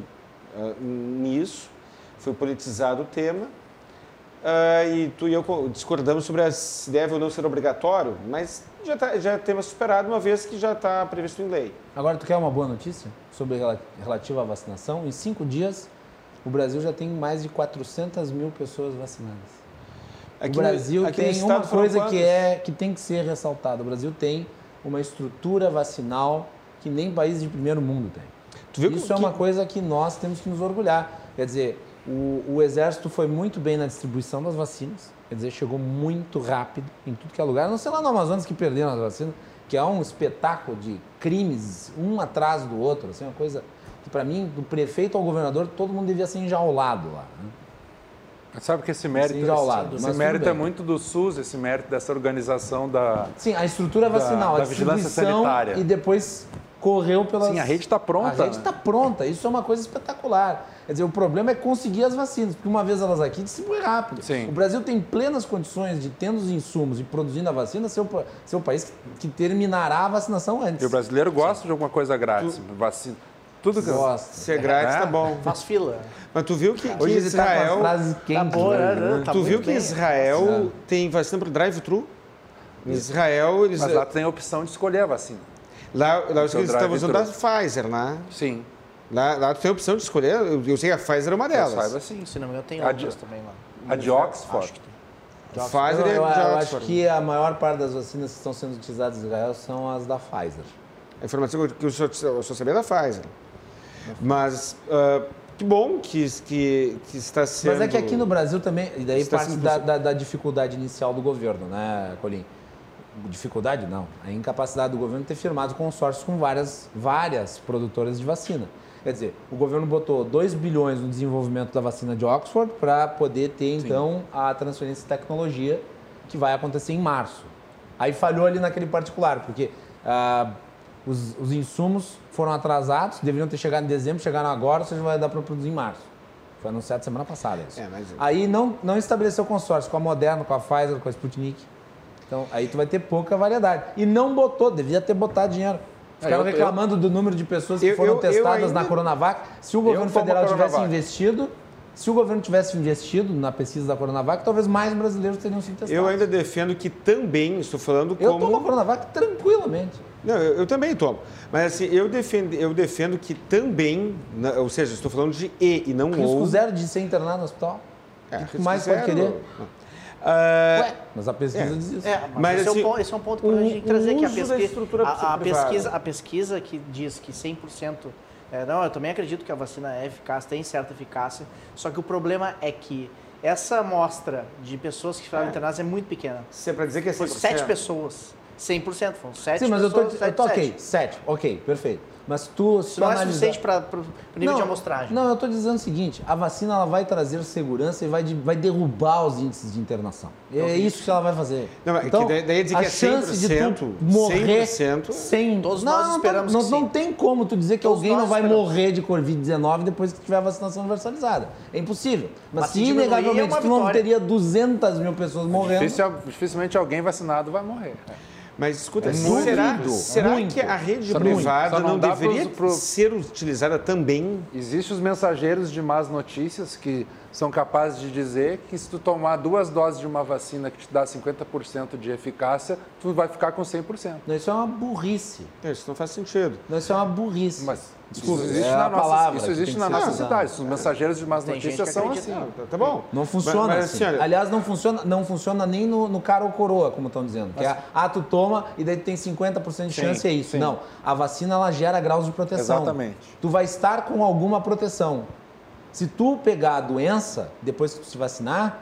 E: uh, nisso. Foi politizado o tema. Uh, e tu e eu discordamos sobre se deve ou não ser obrigatório, mas já, tá, já temos superado uma vez que já está previsto em lei.
B: Agora, tu quer uma boa notícia sobre relativa à vacinação? Em cinco dias, o Brasil já tem mais de 400 mil pessoas vacinadas. Aqui o Brasil no, tem uma coisa que, é, que tem que ser ressaltada. O Brasil tem uma estrutura vacinal que nem países de primeiro mundo tem. Isso é uma coisa que nós temos que nos orgulhar. Quer dizer, o, o, Exército foi muito bem na distribuição das vacinas. Quer dizer, chegou muito rápido em tudo que é lugar. Não sei lá no Amazonas que perderam as vacinas, que é um espetáculo de crimes, um atrás do outro. Assim, uma coisa que, para mim, do prefeito ao governador, todo mundo devia ser enjaulado lá. Né?
F: Sabe que esse mérito, lado, esse mérito é muito do SUS, esse mérito dessa organização da.
B: Sim, a estrutura vacinal, da, a da vigilância sanitária. E depois correu pela.
F: Sim, a rede está pronta.
B: A rede está pronta. Isso é uma coisa espetacular. Quer dizer, o problema é conseguir as vacinas, porque uma vez elas aqui, distribui rápido.
F: Sim.
B: O Brasil tem plenas condições de, tendo os insumos e produzindo a vacina, ser o, ser o país que, que terminará a vacinação antes.
F: E o brasileiro gosta Sim. de alguma coisa grátis. Tu... Vacina.
B: Tudo que gosta.
E: Ser grátis é. tá bom.
D: Faz fila.
E: Mas tu viu que,
B: que Hoje
E: Israel.
B: Tá quentes, tá boa,
E: né? né? Tá tu viu que bem. Israel tem vacina para drive-thru? Em Israel, eles.
F: Mas lá tem a opção de escolher a vacina.
E: Lá, lá eles estavam usando a Pfizer, né?
F: Sim.
E: Lá, lá tem a opção de escolher. Eu sei que a Pfizer é uma delas.
F: Eu saiba sim.
D: Se não me engano, tem outras também lá.
F: A de Oxford. Acho que tem.
B: Pfizer eu, eu, eu acho que a maior parte das vacinas que estão sendo utilizadas em Israel são as da Pfizer.
E: A informação que eu só, eu só sabia da Pfizer. Mas uh, que bom que, que, que, está sendo.
B: Mas é que aqui no Brasil também, e daí parte da, da, da, dificuldade inicial do governo, né, Colim? Dificuldade não, a incapacidade do governo ter firmado consórcios com várias, várias produtoras de vacina. Quer dizer, o governo botou 2 bilhões no desenvolvimento da vacina de Oxford para poder ter, então, Sim. a transferência de tecnologia que vai acontecer em março. Aí falhou ali naquele particular, porque ah, os, os, insumos foram atrasados, deveriam ter chegado em dezembro, chegaram agora, ou seja, vai dar para produzir em março. Foi anunciado semana passada isso. É, mas... Aí não, não estabeleceu consórcio com a Moderna, com a Pfizer, com a Sputnik. Então aí tu vai ter pouca variedade. E não botou, devia ter botado dinheiro. Ficaram é, reclamando eu, do número de pessoas que eu, foram eu, testadas ainda, na Coronavac. Se o governo federal tivesse investido, Se o governo tivesse investido na pesquisa da Coronavac, talvez mais brasileiros teriam sido testados.
E: Eu ainda defendo que também, estou falando
B: Eu
E: como...
B: tomo a Coronavac tranquilamente.
E: Não, eu, eu também tomo. Mas assim, eu defendo, eu defendo que também, na- ou seja, estou falando de e e não
B: Risco
E: ou.
B: zero de ser internado no hospital.
E: É,
B: O que
E: risco
B: mais
E: zero.
B: pode querer?
E: Ah,
B: Ué, mas a pesquisa
E: é.
B: diz isso.
D: É, mas,
E: Mas,
D: esse,
E: assim,
D: é um ponto, esse é um ponto que
E: o-
D: a gente tem que trazer
E: o
D: aqui. A pesquisa,
E: estrutura
D: a, a pesquisa, a pesquisa que diz que 100%. É, não, eu também acredito que a vacina é eficaz, tem certa eficácia. Só que o problema é que essa amostra de pessoas que ficaram internadas é muito pequena.
E: se é para dizer que é 100%.
D: Foi 7 pessoas. 100%, foram 7
B: Sim, mas eu
D: pessoas.
B: tô, eu
D: sete,
B: tô ok,
D: sete.
B: 7, ok, perfeito. Mas tu, se tu
D: não é
B: analisar-
D: suficiente para o nível de amostragem.
B: Não, eu estou dizendo o seguinte: a vacina ela vai trazer segurança e vai, de- vai derrubar os índices de internação. É isso que ela vai fazer.
E: Não, mas
B: então,
E: que daí- daí dizer
B: a
E: que é
B: chance de
E: 100%,
B: tu morrer
E: 100%,
B: sem.
D: Todos
B: não,
D: nós
B: não,
D: esperamos
B: não,
D: que
B: não
D: sim.
B: tem como tu dizer que
D: Todos
B: alguém não vai
D: esperamos.
B: morrer de Covid-19 depois que tiver a vacinação universalizada. É impossível. Mas,
D: Mas
B: se
D: é
B: inegavelmente
D: uma
B: tu não teria 200 mil pessoas morrendo.
F: Difícil- dificilmente alguém vacinado vai morrer.
E: Mas escuta,
B: É
E: será,
B: muito,
E: será
B: muito.
E: que a rede privada não,
F: não
E: deveria
F: pro-
E: ser utilizada também?
F: Existem os mensageiros de más notícias que são capazes de dizer que se tu tomar duas doses de uma vacina que te dá 50% de eficácia, tu vai ficar com 100%.
B: Não, Isso é uma burrice.
E: Isso não faz sentido.
B: Não, Isso é uma burrice.
F: Mas
B: Desculpa,
F: isso existe
B: é
F: na nossa,
B: palavra
F: isso existe na nossa cidade. Os mensageiros de más
D: Tem
F: notícias são assim.
E: Tá, tá bom.
B: Não funciona
E: Mas- mas,
B: assim.
E: olha,
B: Aliás, não funciona, não funciona nem no, no cara ou coroa, como estão dizendo. Que é, ah, tu toma e daí tu tem 50% de
F: Sim,
B: chance, é isso.
F: sim.
B: Não. A vacina, ela gera graus de proteção.
F: Exatamente.
B: Tu vai estar com alguma proteção. Se tu pegar a doença, depois que tu se vacinar,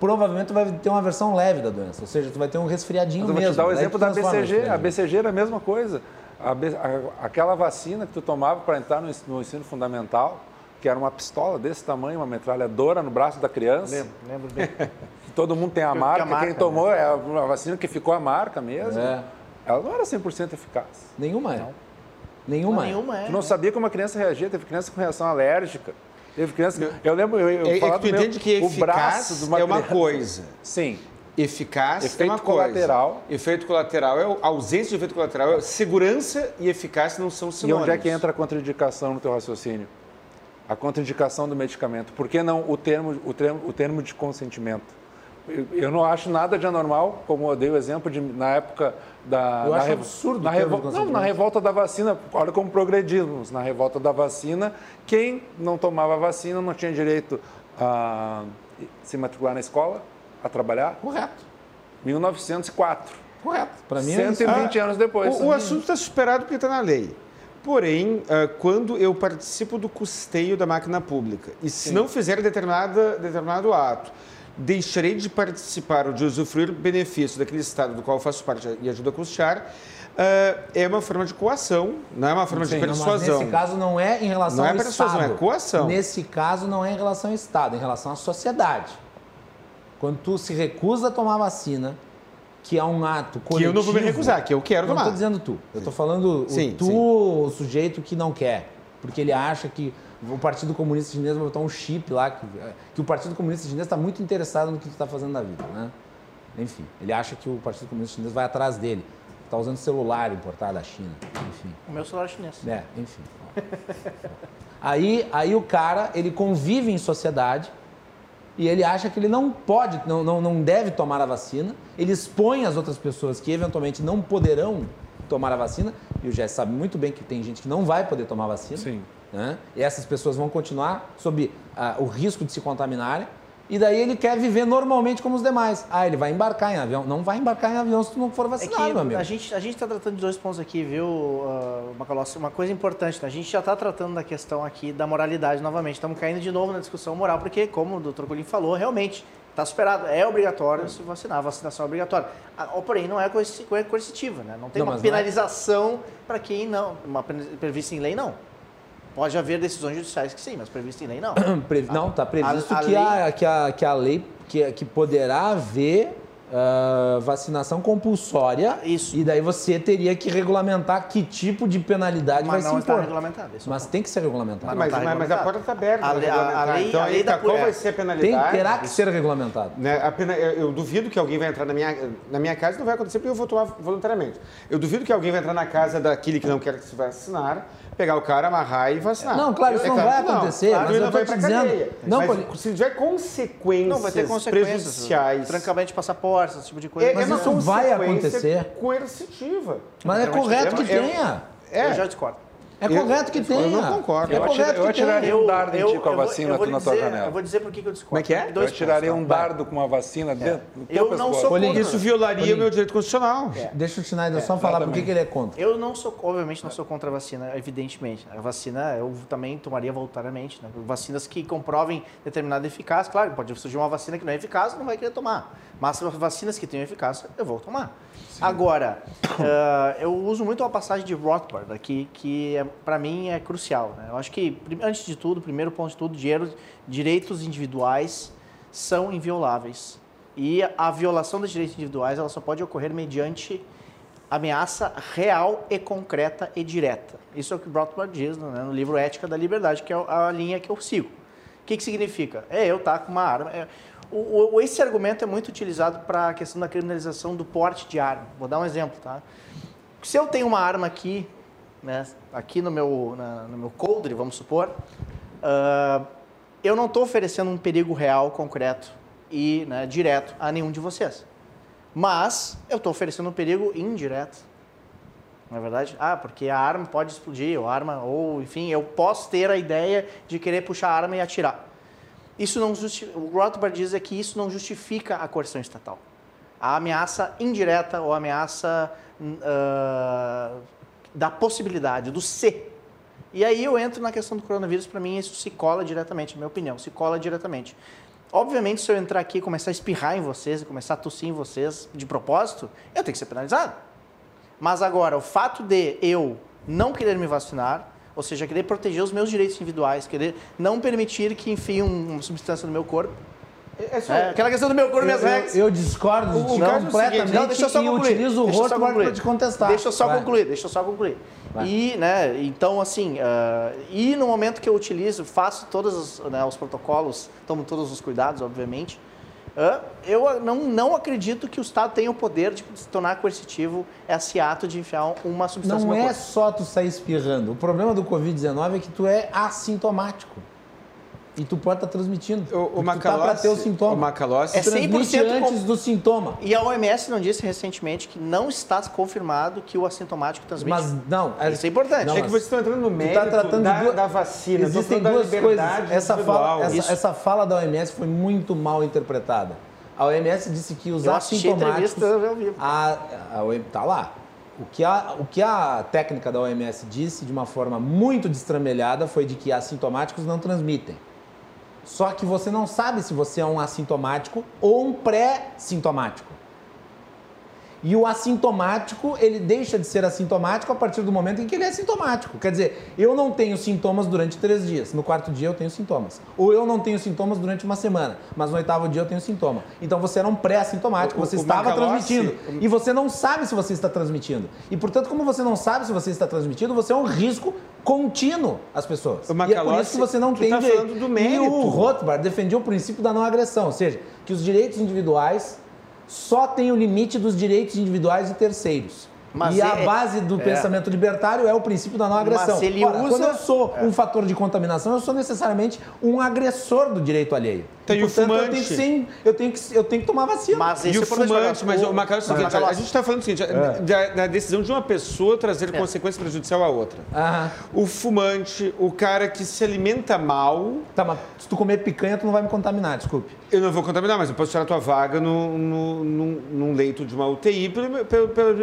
B: provavelmente tu vai ter uma versão leve da doença. Ou seja, tu vai ter um resfriadinho
F: Mas eu vou
B: mesmo.
F: te dar o exemplo da BCG. A. BCG era a mesma coisa. A a- aquela vacina que tu tomava para entrar no, no ensino fundamental, que era uma pistola desse tamanho, uma metralhadora no braço da criança.
D: Lembro, lembro bem.
F: que todo mundo tem a marca,
D: a marca,
F: quem tomou é uma vacina que ficou a marca mesmo.
B: É.
F: Ela não era 100% eficaz.
B: Nenhuma é. Nenhuma, é.
D: Nenhuma é.
F: Tu não sabia como a criança reagia, teve criança com reação alérgica. Teve criança. Eu lembro, eu, eu
E: É, é que tu entende que
F: o braço de uma
E: é uma
F: criança-
E: coisa.
F: Sim.
E: Eficaz
F: Efeito
E: é uma coisa.
F: colateral.
E: Efeito colateral é ausência de efeito colateral. É, segurança e eficácia não são
F: E
E: sinônimos.
F: onde é que entra a contraindicação no teu raciocínio? A contraindicação do medicamento. Por que não o termo, o termo, o termo de consentimento? Eu, eu não acho nada de anormal, como eu dei o exemplo de na época da.
B: Eu
F: na
B: acho
F: revo-
B: absurdo
F: na
B: termo de
F: revo- Não, na revolta da vacina, olha como progredimos. Na revolta da vacina, quem não tomava vacina não tinha direito a se matricular na escola, a trabalhar.
B: Correto.
F: 1904.
B: Correto. Para mim é isso.
F: 120 anos depois.
E: O, o assunto está superado porque está na lei. Porém, ah, quando eu participo do custeio da máquina pública e se não fizer determinada, determinado ato, deixarei de participar ou de usufruir benefício daquele estado do qual eu faço parte e ajuda a custear, ah, é uma forma de coação, não é uma forma de
B: Sim, não, mas
E: persuasão.
B: nesse caso não é em relação
E: Não é
B: ao
E: persuasão,
B: Estado.
E: é coação.
B: Nesse caso não é em relação ao Estado, é em relação à sociedade. Quando tu se recusa a tomar vacina, que é um ato coletivo...
E: Que eu não vou me recusar, que eu quero
B: Não
E: tomar.
B: estou dizendo tu. Eu estou falando o
E: Sim,
B: tu,
E: sim.
B: o sujeito que não quer. Porque ele acha que o Partido Comunista Chinês vai botar um chip lá, que, que o Partido Comunista Chinês está muito interessado no que tu está fazendo na vida, né? Enfim, ele acha que o Partido Comunista Chinês vai atrás dele. Está usando celular importado da China. Enfim.
D: O meu celular é chinês.
B: É, enfim. aí, aí o cara, ele convive em sociedade e ele acha que ele não pode, não, não, não deve tomar a vacina. Ele expõe as outras pessoas que eventualmente não poderão tomar a vacina. E o Jess sabe muito bem que tem gente que não vai poder tomar a vacina.
F: Sim.
B: Né? E essas pessoas vão continuar sob ah, o risco de se contaminarem. E daí ele quer viver normalmente como os demais. Ah, ele vai embarcar em avião. Não vai embarcar em avião se tu não for
D: É
B: vacinado,
D: que
B: meu amigo.
D: a gente a está tratando de dois pontos aqui, viu, uh, Macalossi? Uma coisa importante, né? a gente já está tratando da questão aqui da moralidade novamente. Estamos caindo de novo na discussão moral, porque, como o Dr. Colim falou, realmente está superado. É obrigatório se vacinar, a vacinação é obrigatória. Ah, Porém, não é coerci- coer- coercitiva, né? Não tem
B: Não,
D: uma
B: é-
D: penalização para quem não. Uma prevista em lei, não. Pode haver decisões judiciais que sim, mas prevista em lei, não.
B: Pre- Não, está previsto
D: A- a
B: que,
D: lei-
B: a, que, a, que a lei, que, que poderá haver ah, vacinação compulsória.
D: Isso.
B: E daí você teria que regulamentar que tipo de penalidade
D: Mas
B: vai
D: não
B: se
D: está
B: impor.
D: regulamentado. esse é o
B: Mas tem que ser regulamentado.
E: Mas,
D: tá
E: mas- mas a
D: regulamentado.
E: porta está aberta.
D: A lei- a- a lei-
E: então,
D: a lei
E: tá,
D: da-
E: qual
D: é.
E: vai ser a
B: Tem,
E: penalidade?
B: terá que ser regulamentado.
E: Né, a pena- eu, eu duvido que alguém vai entrar na minha, na minha casa, não vai acontecer porque eu vou tomar voluntariamente. Eu duvido que alguém vai entrar na casa daquele que não quer se vacinar, pegar o cara, amarrar e vacinar.
B: Não, claro, isso não vai
E: que
B: acontecer,
E: Claro,
B: mas
E: não vai pra
B: dizendo.
E: cadeia.
B: Não,
E: Mas
B: pode-
E: se tiver consequências,
D: Não, vai ter consequências.
E: prejudiciais...
D: Trancamento de passaporte, esse tipo de coisa.
E: É,
B: Mas
E: é uma
B: isso vai acontecer.
E: coercitiva.
B: Mas é correto que
E: é-
B: tenha.
E: É,
D: Eu já discordo.
B: É
E: Eu-
B: correto que
E: eu
B: tenha.
E: não concordo.
B: É
F: Eu atira- eu atiraria um dardo em ti com a
D: vou-
F: vacina
D: eu vou
F: na tua
D: dizer-
F: janela.
D: Eu vou dizer por que eu discordo.
E: Como é que é?
D: Dois
F: Eu tiraria
D: pontos,
F: um dardo com uma vacina dentro do teu
D: Eu não sou
B: Olha,
D: contra.
E: Isso violaria o meu direito constitucional.
B: Deixa o Schneider só falar por que ele é contra.
D: Eu não sou, obviamente, não sou contra a vacina, evidentemente. A vacina eu também tomaria voluntariamente. Né? Vacinas que comprovem determinada eficácia. Claro, pode surgir uma vacina que não é eficaz, não vai querer tomar. Mas vacinas que tenham eficácia, eu vou tomar. Agora, ah, eu uso muito uma passagem de Rothbard aqui, que é, para mim é crucial. né? Eu acho que, antes de tudo, primeiro ponto de tudo, dinheiro- direitos individuais são invioláveis. E a violação dos direitos individuais ela só pode ocorrer mediante ameaça real e concreta e direta. Isso é o que Rothbard diz né, no livro Ética da Liberdade, que é a linha que eu sigo. O que, que significa? É eu estar com uma arma. é- o, o- esse argumento é muito utilizado para a questão da criminalização do porte de arma. Vou dar um exemplo, tá? Se eu tenho uma arma aqui, né, aqui no meu, na- no meu coldre, vamos supor, ah, eu não estou oferecendo um perigo real, concreto e né, direto a nenhum de vocês. Mas eu estou oferecendo um perigo indireto. Não é verdade? Ah, porque a arma pode explodir, ou arma, ou enfim, eu posso ter a ideia de querer puxar a arma e atirar. Isso não justi... O Rothbard diz é que isso não justifica a coerção estatal. A ameaça indireta ou a ameaça ah, da possibilidade, do ser. E aí eu entro na questão do coronavírus, para mim isso se cola diretamente, na minha opinião, se cola diretamente. Obviamente, se eu entrar aqui e começar a espirrar em vocês, e começar a tossir em vocês de propósito, eu tenho que ser penalizado. Mas agora, o fato de eu não querer me vacinar, ou seja, querer proteger os meus direitos individuais, querer não permitir que enfie um- uma substância no meu corpo,
E: É só-
D: é, aquela questão do meu corpo, minhas regras.
B: eu- eu discordo de ti
E: é o
B: completamente
D: Não, deixa eu só
B: e
D: concluir.
B: utilizo o
D: concluir.
B: para te contestar.
D: Deixa eu só
B: Vai.
D: concluir, deixa eu só concluir.
B: Vai.
D: E, né, então, assim, ah, e no momento que eu utilizo, faço todos os, né, os protocolos, tomo todos os cuidados, obviamente, eu não, não acredito que o Estado tenha o poder de se tornar coercitivo esse ato de enfiar uma substância
B: Não é
D: corpo.
B: só tu sair espirrando. O problema do Covid-19 é que tu é assintomático. E tu pode estar transmitindo.
E: O, o
B: tá
E: Macalossi,
B: para ter o sintoma.
E: o Macalossi
D: É
B: Tu transmite
D: 100% com-
B: antes do sintoma.
D: E a OMS não disse recentemente que não está confirmado que o assintomático transmite.
B: Mas não.
D: Isso é importante.
B: Não,
E: É que vocês estão entrando no mérito
B: tá tratando
E: da,
B: duas-
E: da vacina.
B: Existem duas coisas.
E: liberdade
B: Essa fala, essa, essa fala da OMS foi muito mal interpretada. A OMS disse que os
D: Eu
B: assintomáticos.
D: ao vivo.
B: A, a OMS tá lá. O que, a, o que a técnica da OMS disse de uma forma muito destramelhada foi de que assintomáticos não transmitem. Só que você não sabe se você é um assintomático ou um pré-sintomático. E o assintomático, ele deixa de ser assintomático a partir do momento em que ele é sintomático. Quer dizer, eu não tenho sintomas durante três dias. No quarto dia eu tenho sintomas. Ou eu não tenho sintomas durante uma semana, mas no oitavo dia eu tenho sintoma. Então você era um pré-assintomático, você
E: o
B: estava
E: Macalossi-
B: transmitindo. E você não sabe se você está transmitindo. E portanto, como você não sabe se você está transmitindo, você é um risco contínuo às pessoas.
E: O
B: e é por isso
E: Macalossi,
B: que você não tem
E: tá
B: direito. E o Rothbard defendia o princípio da não agressão, ou seja, que os direitos individuais só têm o limite dos direitos individuais de terceiros.
D: Mas
B: e a
D: é-
B: base do
D: é.
B: pensamento libertário é o princípio da não agressão.
D: Mas ele
B: Ora,
D: usa-
B: Quando eu sou um fator de contaminação, eu sou necessariamente um agressor do direito alheio.
E: Tem
B: e,
E: o
B: portanto, eu tenho,
E: fumante.
B: que ser- eu, tenho que, eu tenho que tomar vacina.
D: Mas
E: E
D: esse
E: o
D: é
E: fumante, mas o é o seguinte, a gente está falando o seguinte,
B: É.
E: da, da decisão de uma pessoa trazer consequência prejudicial a outra.
B: Ah,
E: O fumante, o cara que se alimenta mal,
B: tá, mas se tu comer picanha, tu não vai me contaminar, desculpe.
E: eu não vou contaminar, mas eu posso tirar a tua vaga no, no- num, num leito de uma UTI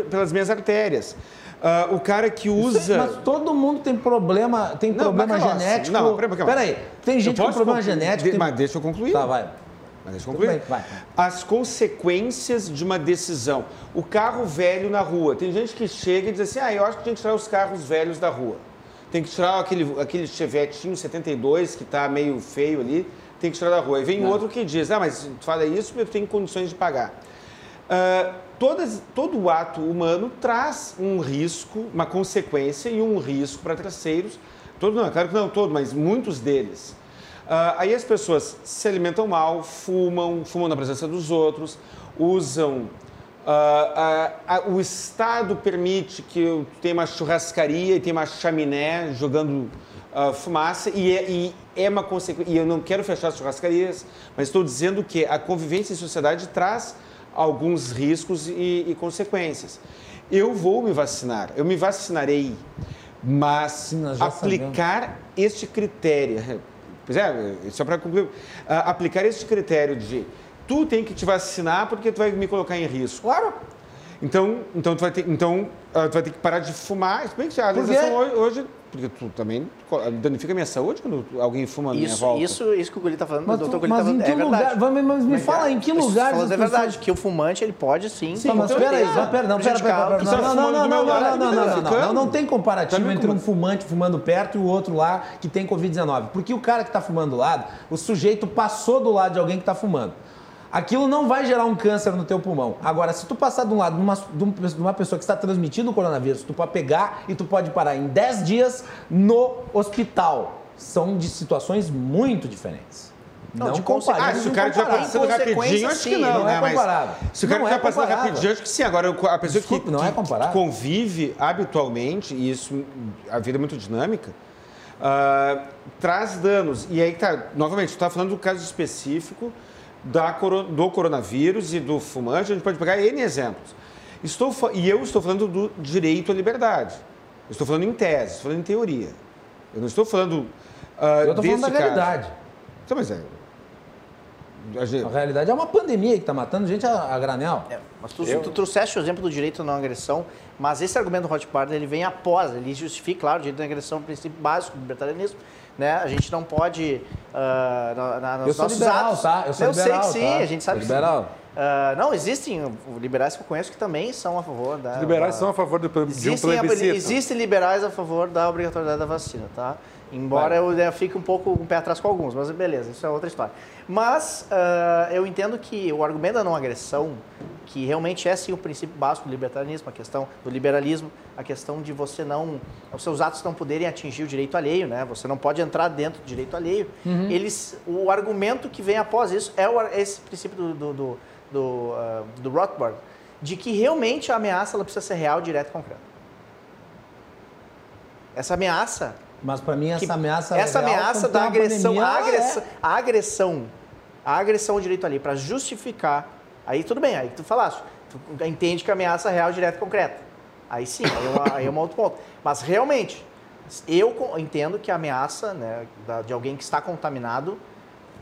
E: pelas minhas artérias. Ah, o cara que usa...
B: Mas todo mundo tem problema, tem
E: Não,
B: problema genético.
E: não, peraí.
B: Peraí, tem gente com problema genético.
E: De-
B: tem-
E: Mas deixa eu concluir.
B: Tá, vai.
E: Mas deixa eu concluir.
B: bem, vai.
E: As consequências de uma decisão. O carro velho na rua. Tem gente que chega e diz assim: ah, eu acho que tem que tirar os carros velhos da rua. Tem que tirar aquele, aquele Chevetinho 72 que está meio feio ali, tem que tirar da rua. E vem outro que diz: ah, mas tu fala isso porque eu tenho condições de pagar. Uh, todas, todo ato humano traz um risco, uma consequência e um risco para terceiros. Todo, não, é claro que não todo, mas muitos deles. Uh, aí as pessoas se alimentam mal, fumam, fumam na presença dos outros, usam. Uh, o Estado permite que tenha uma churrascaria e tenha uma chaminé jogando fumaça e é, e é uma consequência. E eu não quero fechar as churrascarias, mas estou dizendo que a convivência em sociedade traz alguns riscos e, e consequências. Eu vou me vacinar, eu me vacinarei, mas Sim, aplicar sabemos. este critério, pois é, só para concluir, aplicar este critério de tu tem que te vacinar porque tu vai me colocar em risco. Claro. Então, então tu vai ter, então uh, tu vai ter que parar de fumar. Se bem que a legislação hoje, hoje porque tu também danifica a minha saúde quando alguém fuma na minha volta.
D: Isso, isso que o Guli está falando,
B: mas
D: o doutor
B: Guli está falando, é
D: lugar,
B: verdade. Mas me mas fala, é, em que lugar...
D: é verdade, que o fumante, ele pode sim...
B: Sim, mas espera aí, pera, não, pera, pera, pera, não, não, não, não, não, não, não, não, não, não tem comparativo entre um fumante fumando perto e o outro lá que tem Covid-19. Porque o cara que está fumando do lado, o sujeito passou do lado de alguém que está fumando aquilo não vai gerar um câncer no teu pulmão. Agora, se tu passar de um lado de uma, de uma pessoa que está transmitindo o coronavírus, tu pode pegar e tu pode parar em 10 dias no hospital. São de situações muito diferentes.
E: Não, não comparável. Ah, se o cara estiver passando rapidinho, acho que não,
B: não é comparável.
E: se o cara estiver é passando rapidinho, acho que sim. Agora, a pessoa
B: Desculpe,
E: que,
B: não é
E: que convive habitualmente, e isso, a vida é muito dinâmica, uh, traz danos. E aí, tá, novamente, tu está falando do caso específico, da, do coronavírus e do fumante, a gente pode pegar N exemplos. Estou, e eu estou falando do direito à liberdade. Eu estou falando em tese, estou falando em teoria. Eu não estou falando. Uh,
B: eu estou falando da caso. realidade.
E: Então, mas é.
B: A, gente... a realidade é uma pandemia que está matando gente a, a granel. É,
D: mas tu, eu... tu, trouxeste o exemplo do direito à não agressão, mas esse argumento do Rothbard ele vem após, ele justifica, claro, o direito à agressão é um princípio básico do libertarianismo, né? A gente não pode. Uh, na, na, nos
B: eu sou
D: nossos
B: liberal,
D: atos,
B: tá? Eu sou eu
D: liberal,
B: sei
D: que sim,
B: tá?
D: a gente sabe
B: sou liberal.
D: que sim. Uh, não, existem liberais que eu conheço que também são a favor da.
F: Os liberais da, são a favor de, de existem, um plebiscito.
D: Existem liberais a favor da obrigatoriedade da vacina, tá? Embora eu, eu fique um pouco um pé atrás com alguns, mas beleza, isso é outra história. Mas uh, eu entendo que o argumento da não agressão, que realmente é sim o princípio básico do libertarianismo, a questão do liberalismo, a questão de você não, os seus atos não poderem atingir o direito alheio, né? Você não pode entrar dentro do direito alheio. Uhum. Eles, o argumento que vem após isso é o, esse princípio do, do, do, do, uh, do Rothbard, de que realmente a ameaça ela precisa ser real, direta e concreta. Essa ameaça
B: mas para mim essa ameaça
D: essa
B: real,
D: ameaça da agressão, pandemia, a agressão, é. a agressão, a agressão ao direito ali para justificar, aí tudo bem, aí tu falaste, tu entende que a ameaça é real, direta e concreta. Aí sim, aí é, uma, aí é um outro ponto. Mas realmente, eu entendo que a ameaça né, de alguém que está contaminado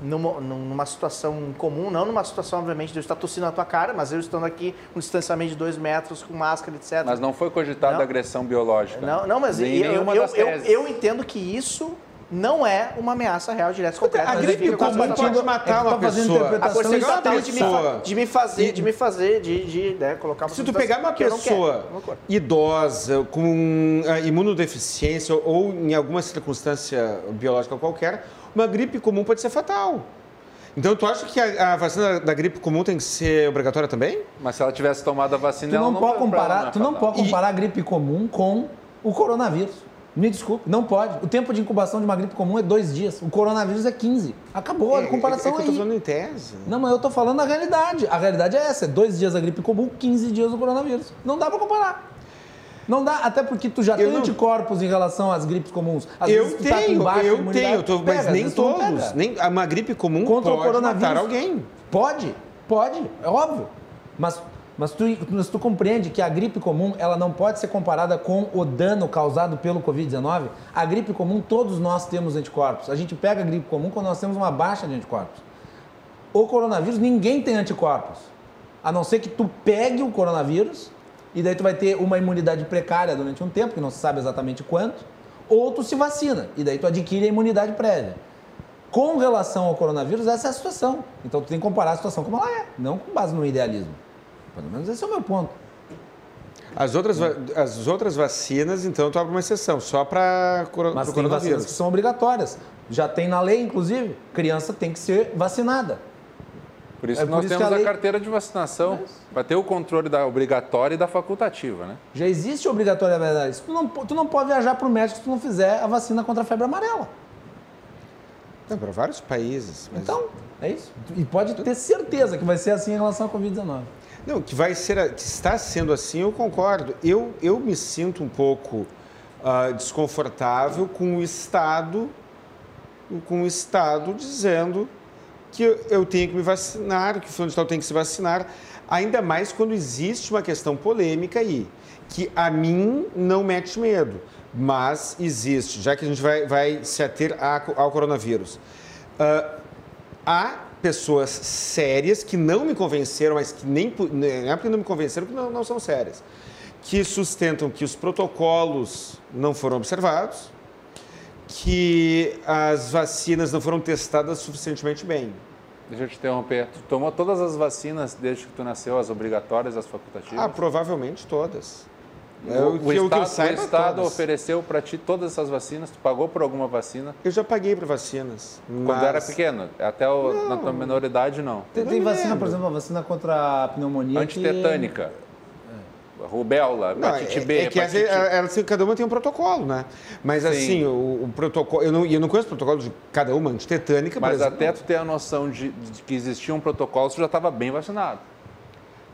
D: numa, numa situação comum, não numa situação, obviamente, de eu estar tossindo na tua cara, mas eu estando aqui com um distanciamento de dois metros, com máscara, etc.
F: Mas não foi cogitado agressão biológica.
D: Não, não mas eu, eu, eu, eu, entendo que isso não é uma ameaça real, direta concreta.
E: A gripe comum pode matar uma pessoa.
D: A porcentagem de, de me fazer, de me fazer, de, de né, colocar uma
E: Se tu pegar uma pessoa idosa com uh, imunodeficiência ou em alguma circunstância biológica qualquer, uma gripe comum pode ser fatal. Então, tu acha que a, a, vacina da gripe comum tem que ser obrigatória também?
F: Mas se ela tivesse tomado a vacina,
B: tu não,
F: não
B: pode comparar, tu não pode comparar e... a gripe comum com o coronavírus. Me desculpe, não pode. O tempo de incubação de uma gripe comum é dois dias. O coronavírus é 15. Acabou
E: é,
B: a comparação
E: é, é que
B: eu tô
E: falando em tese.
B: Não, mas eu tô falando a realidade. A realidade é essa. É dois dias a gripe comum, 15 dias o coronavírus. Não dá para comparar. Não dá, até porque tu já eu tem não... anticorpos em relação às gripes comuns. Às
E: eu tenho, tá embaixo, eu tenho, tô, mas pega, nem todos. Nem, uma gripe comum Contra pode o coronavírus, matar alguém.
B: Pode, pode, é óbvio. Mas, mas, tu, mas tu compreende que a gripe comum ela não pode ser comparada com o dano causado pelo Covid-19? A gripe comum, todos nós temos anticorpos. A gente pega a gripe comum quando nós temos uma baixa de anticorpos. O coronavírus, ninguém tem anticorpos. A não ser que tu pegue o coronavírus e daí tu vai ter uma imunidade precária durante um tempo, que não se sabe exatamente quanto, ou tu se vacina, e daí tu adquire a imunidade prévia. Com relação ao coronavírus, essa é a situação. Então tu tem que comparar a situação como ela é, não com base no idealismo. Pelo menos esse é o meu ponto.
E: As outras, as outras vacinas, então, tu abre uma exceção, só para coro
B: Mas tem vacinas que são obrigatórias. Já tem na lei, inclusive, criança tem que ser vacinada.
F: Por isso
B: É
F: que nós
B: isso que
F: temos
B: a
F: a,
B: lei-
F: carteira de vacinação, para ter o controle da obrigatória e da facultativa, né?
B: Já existe obrigatoriedade. Tu não, tu não pode viajar para o médico se tu não fizer a vacina contra a febre amarela.
E: Não, para vários países. mas-
B: Então, é isso. E pode ter certeza que vai ser assim em relação à Covid-19.
E: Não, que vai ser, que está sendo assim, eu concordo. Eu, eu me sinto um pouco ah, desconfortável com o Estado, com o Estado dizendo que eu, tenho que me vacinar, que o fulano de tal tem que se vacinar, ainda mais quando existe uma questão polêmica aí, que a mim não mete medo, mas existe, já que a gente vai, vai se ater a- ao coronavírus. Ah, há pessoas sérias que não me convenceram, mas que nem não é porque não me convenceram que não, não são sérias, que sustentam que os protocolos não foram observados, que as vacinas não foram testadas suficientemente bem.
F: Deixa eu te interromper. Tu tomou todas as vacinas desde que tu nasceu, as obrigatórias, as facultativas?
E: Ah, provavelmente todas. É,
F: o,
E: o que
F: o Estado,
E: que saiba,
F: o Estado
E: todas.
F: ofereceu para ti todas essas vacinas? Tu pagou por alguma vacina?
E: Eu já paguei para vacinas.
F: Quando
E: mas-
F: era pequeno? Até o, na tua menoridade, não.
B: Tem, tem vacina,
E: lembro.
B: por exemplo, a vacina contra a pneumonia. que-
F: Antitetânica. Rubéola,
E: Não,
F: hepatite
E: é,
F: B,
E: é que essa,
F: hepatite...
E: ela, ela- cada uma tem um protocolo, né? Mas
F: Sim.
E: assim, o, o protocolo. Eu não, eu não conheço o protocolo de cada uma, antitetânica, por
F: Mas
E: exemplo.
F: até tu ter a noção de, de que existia um protocolo, tu já estava bem vacinado.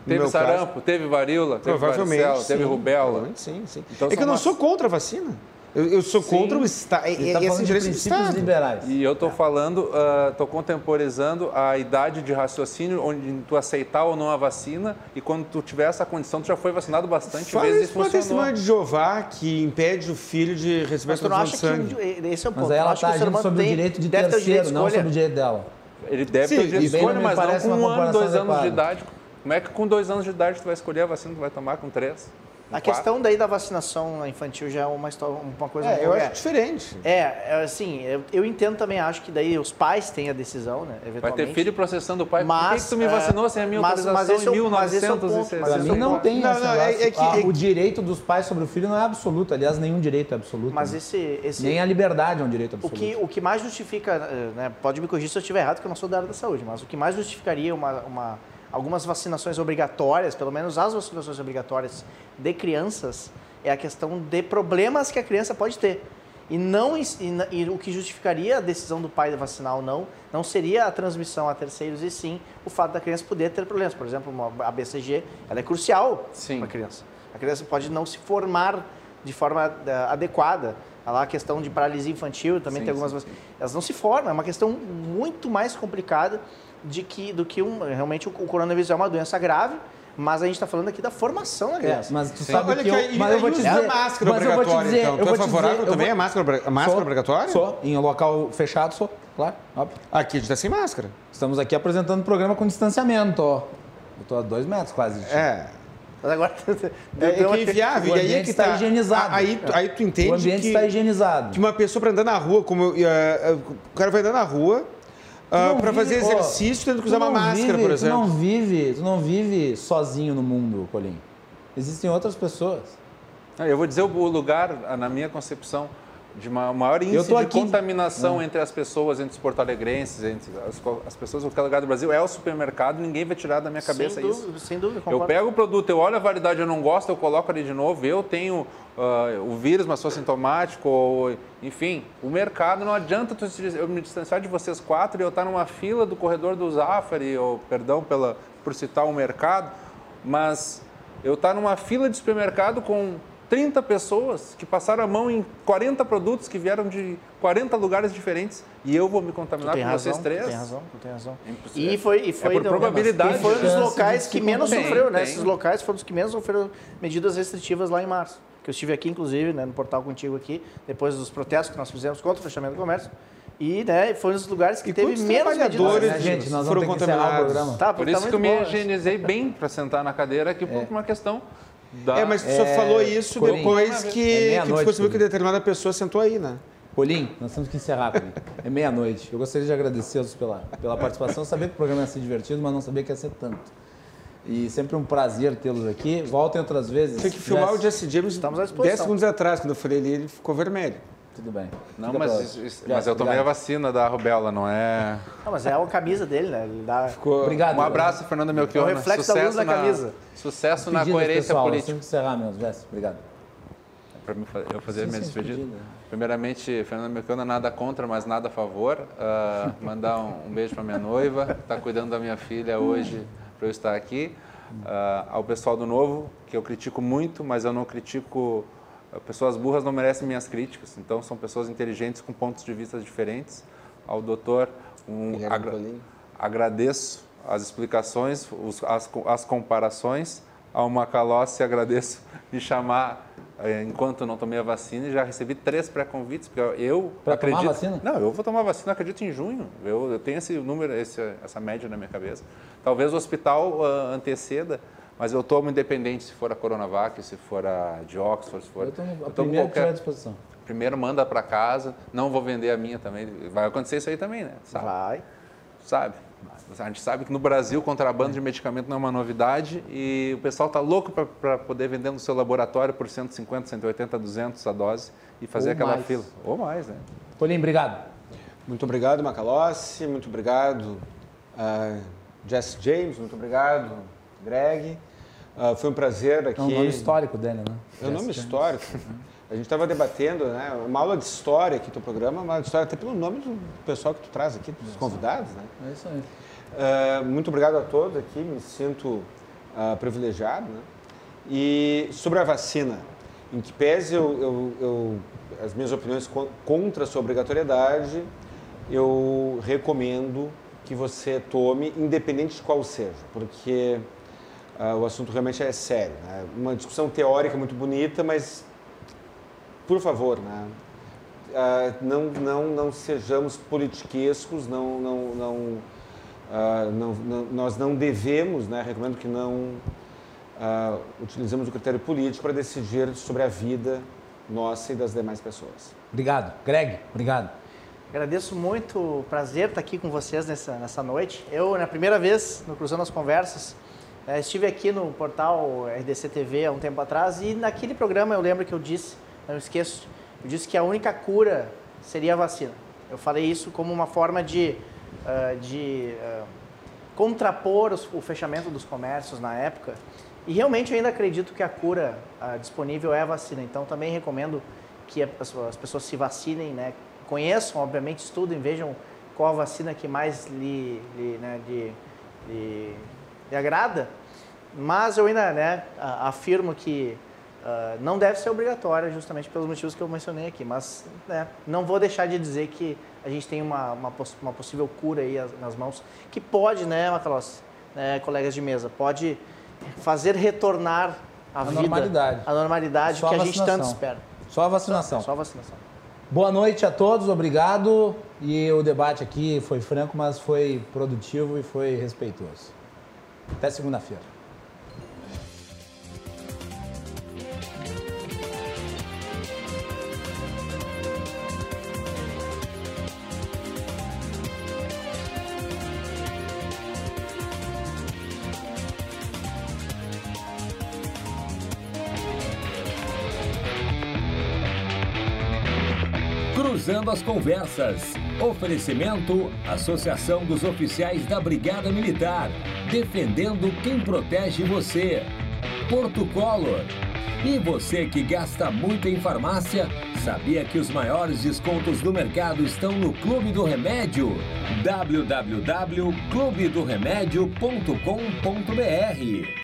F: Teve sarampo, teve varíola, teve varicela, teve rubéola.
E: Sim, sim.
F: Então
E: é que eu não sou contra a vacina. Eu, eu sou contra o Estado.
B: Ele tá
E: esse
B: falando de
E: direito do
B: princípios
E: Estado.
B: liberais.
F: E eu estou falando, estou contemporizando a idade de raciocínio onde tu aceitar ou não a vacina e quando tu tiver essa condição, tu já foi vacinado bastante
E: Fala
F: vezes e
E: isso a
F: funcionou.
E: testemunha de Jeová que impede o filho de receber a transfusão
D: acha
E: de
D: que
E: sangue.
D: esse é o ponto.
B: Mas ela está agindo sobre o
D: tem-
B: direito de
D: deve ter o direito
B: terceiro,
D: de
B: não sobre o direito dela.
F: Ele deve
E: Sim,
F: ter direito de escolha, mas não com um ano,
B: comparação
F: dois anos de idade. Como é que com dois anos de idade tu vai escolher a vacina que tu vai tomar com três?
D: A questão daí da vacinação infantil já é uma, história, uma coisa
E: É, eu acho diferente.
D: É, é, assim, eu, eu entendo também, acho que daí os pais têm a decisão, né,
F: Vai
D: eventualmente.
F: ter filho processando o pai. Por que,
D: Mas,
F: que tu me
D: é,
F: vacinou sem a minha
D: mas-
F: autorização
D: mas é
F: em
D: o- mas esse é o ponto,
F: 1960?
D: mas
B: Pra
D: esse
B: mim
D: é
B: não tem
E: Não,
B: esse
E: não, é-
B: negócio.
E: é que-
B: Ah,
E: é
B: O direito dos pais sobre o filho não é absoluto. Aliás, nenhum direito é absoluto.
D: Mas
B: né?
D: esse... esse
B: Nem a liberdade é um direito
D: o,
B: absoluto.
D: que, o que mais justifica, eh, né, pode me corrigir se eu estiver errado, que eu não sou da área da saúde, mas o que mais justificaria uma, uma- algumas vacinações obrigatórias, pelo menos as vacinações obrigatórias de crianças, é a questão de problemas que a criança pode ter. E, não, e, e o que justificaria a decisão do pai de vacinar ou não, não seria a transmissão a terceiros, e sim o fato da criança poder ter problemas. Por exemplo, a BCG, ela é crucial
F: Sim.
D: para a criança. A criança pode não se formar de forma eh, adequada. Há lá a questão de paralisia infantil, também
F: Sim,
D: tem algumas... vac- Elas não se formam, é uma questão muito mais complicada de que, do que um, realmente o, o coronavírus é uma doença grave, mas a gente está falando aqui da formação da
B: É,
D: criança.
B: mas tu
F: Sim.
B: sabe
E: Olha
B: que
E: que
B: eu,
E: aí-
B: mas eu vou te dizer,
E: a máscara
B: mas eu vou te
E: obrigatória,
B: dizer,
E: então.
B: eu
E: Tu é favorável
B: dizer, eu
E: também
B: vou-
E: a máscara a máscara
B: Sou,
E: obrigatória?
B: Sou, em local fechado sou, claro, óbvio.
E: Aqui a gente está sem máscara.
B: Estamos aqui apresentando o programa com distanciamento, ó. Eu tô a dois metros quase. de ti.
E: É.
D: Mas agora...
E: É, é que é inviável.
B: O
E: E aí é
B: ambiente
E: que
B: está
E: tá.
B: higienizado.
E: Aí, tu- aí tu entende
B: o ambiente
E: que,
B: está higienizado.
E: que uma pessoa para andar na rua, como eu, eh, eh, o cara vai andar na rua
B: Tu não
E: para fazer exercício tendo que
B: tu
E: usar uma máscara,
B: vive-
E: por
B: Tu
E: exemplo.
B: não vive, tu não vive sozinho no mundo, Colim. Existem outras pessoas.
F: Ah, Eu vou dizer o lugar, ah, na minha concepção, de ma- maior índice de
B: aqui-
F: contaminação entre as pessoas, entre os porto-alegrenses, entre as, as pessoas de qualquer lugar do Brasil, é o supermercado, ninguém vai tirar da minha cabeça
D: sem
F: isso.
D: dúvida, sem dúvida,
F: Eu
D: concordo.
F: pego o produto, eu olho a validade, eu não gosto, eu coloco ali de novo. Eu tenho ah, o vírus, mas sou sintomático, ou, enfim. O mercado não adianta eu me distanciar de vocês quatro e eu estar numa fila do corredor do Zafari, ou perdão pela, por citar o mercado, mas eu estar numa fila de supermercado com 30 pessoas que passaram a mão em 40 produtos que vieram de 40 lugares diferentes e eu vou me contaminar
D: tem
F: com
D: razão,
F: vocês três.
D: tu tem razão, tu tem razão.
F: É impossível.
D: E foi, e foi,
F: por probabilidade,
D: e foi um dos
B: chance de
D: locais que menos
F: contaminar.
D: sofreu, né?
F: Tem,
D: Esses
F: tem.
D: locais foram os que menos sofreram medidas restritivas lá em março. Que eu estive aqui, inclusive, né, no portal contigo aqui, depois dos protestos que nós fizemos contra o fechamento do comércio. E, né, foi um dos lugares que
E: E
D: teve menos
E: trabalhadores
D: medidas.
B: Né, gente, nós
E: foram
B: vamos ter que encerrar o
E: contaminados?
B: programa.
D: Tá,
F: Por
D: tá
F: isso
D: muito
F: que eu me
D: bom, né?
F: higienizei bem para sentar na cadeira aqui por uma questão da...
E: É, mas tu só falou isso
B: Colim,
E: depois
B: é
E: que, que
B: meia-noite,
E: tu sabendo que
B: Colim.
E: determinada pessoa sentou aí, né?
B: Colim, nós temos que encerrar, Colim. É meia-noite. Eu gostaria de agradecê-los pela, pela participação. Eu sabia que o programa ia ser divertido, mas não sabia que ia ser tanto. E sempre um prazer tê-los aqui. Voltem outras vezes.
E: Tinha que filmar o
B: Jesse.
E: Jesse James
D: Estamos à disposição.
E: 10 segundos atrás, quando eu falei ele, ele ficou vermelho.
B: Tudo bem.
F: Não,
B: Fica
F: mas, isso- mas eu tomei a vacina da rubéola, não é...
D: Não, mas é a camisa dele, né? Ele dá...
B: Obrigado.
F: Um abraço, Fernando Melchior.
D: É o reflexo da luz da camisa.
F: Sucesso na coerência
B: pessoal.
F: política.
B: Temos que encerrar mesmo, Jess. Obrigado.
F: Para eu fazer
B: Sim,
F: minha
B: sim,
F: despedida. Primeiramente, Fernando Melchiona, nada contra, mas nada a favor. Ah, mandar um, um beijo para minha noiva, está cuidando da minha filha hoje para eu estar aqui. Ah, ao pessoal do Novo, que eu critico muito, mas eu não critico. Pessoas burras não merecem minhas críticas, então são pessoas inteligentes com pontos de vista diferentes. Ao doutor, um agra- agradeço as explicações, os- as, as comparações. Ao Macalossi, agradeço me chamar eh, enquanto não tomei a vacina e já recebi três pré-convites, porque eu-
B: Pra
F: acredito...
B: tomar a vacina?
F: Não, eu vou tomar a vacina, acredito em junho. Eu, eu tenho esse número, esse, essa média na minha cabeça. Talvez o hospital ah, anteceda, mas eu tomo independente se for a Coronavac, se for a de Oxford, se for...
B: Eu tomo a
F: eu tomo
B: primeira que tiver à
F: qualquer...
B: disposição.
F: Primeiro manda para casa, não vou vender a minha também. Vai acontecer isso aí também, né? Sabe?
D: Vai.
F: sabe? A gente sabe que no Brasil contrabando de medicamento não é uma novidade e o pessoal está louco para poder vender no seu laboratório por 150, 180, 200 a dose e fazer
B: Ou
F: aquela
B: mais.
F: fila. Ou mais, né?
B: Polim, obrigado.
E: Muito obrigado, Macalossi. Muito obrigado, ah, Jesse James. Muito obrigado, Greg. Ah, foi um prazer aqui.
B: É um nome histórico dele, né?
E: É um nome histórico. A gente estava debatendo, né? Uma aula de história aqui do programa, uma aula de história até pelo nome do pessoal que tu traz aqui, dos convidados, né?
B: É isso aí.
E: Ah, muito obrigado a todos aqui, me sinto ah, privilegiado. Né? E sobre a vacina, em que pese eu, eu- eu- as minhas opiniões co- contra a sua obrigatoriedade, eu recomendo que você tome, independente de qual seja, porque ah, o assunto realmente é sério. Né? Uma discussão teórica muito bonita, mas, por favor, né? Ah, não, não, não sejamos politiquescos, não, não, não, ah, não- não- nós não devemos, né, recomendo que não utilizemos o critério político para decidir sobre a vida nossa e das demais pessoas.
B: Obrigado. Greg, obrigado.
D: Agradeço muito, prazer estar aqui com vocês nessa, nessa noite. Eu, na primeira vez no Cruzando as Conversas, eh, estive aqui no portal RDC TV há um tempo atrás e naquele programa eu lembro que eu disse, não esqueço, eu disse que a única cura seria a vacina. Eu falei isso como uma forma de, ah, de ah, contrapor os- o fechamento dos comércios na época. E realmente eu ainda acredito que a cura ah, disponível é a vacina. Então também recomendo que a as pessoas se vacinem, né? Conheçam, obviamente, estudem, vejam qual a vacina que mais lhe, lhe, né, lhe, lhe- lhe agrada. Mas eu ainda né, afirmo que ah, não deve ser obrigatória, justamente pelos motivos que eu mencionei aqui. Mas né, não vou deixar de dizer que a gente tem uma, uma, poss- uma possível cura aí as- nas mãos, que pode, né, Macalossi, né, colegas de mesa, pode fazer retornar a,
B: A
D: vida,
B: normalidade.
D: a normalidade
B: Só
D: que
B: a
D: a gente tanto espera.
B: Só a vacinação.
D: Só a vacinação.
B: Boa noite a todos, obrigado. E o debate aqui foi franco, mas foi produtivo e foi respeitoso. Até segunda-feira.
A: Conversas. Oferecimento: Associação dos Oficiais da Brigada Militar. Defendendo quem protege você. Porto Color. E você que gasta muito em farmácia, sabia que os maiores descontos do mercado estão no Clube do Remédio? www.clubedoremédio.com.br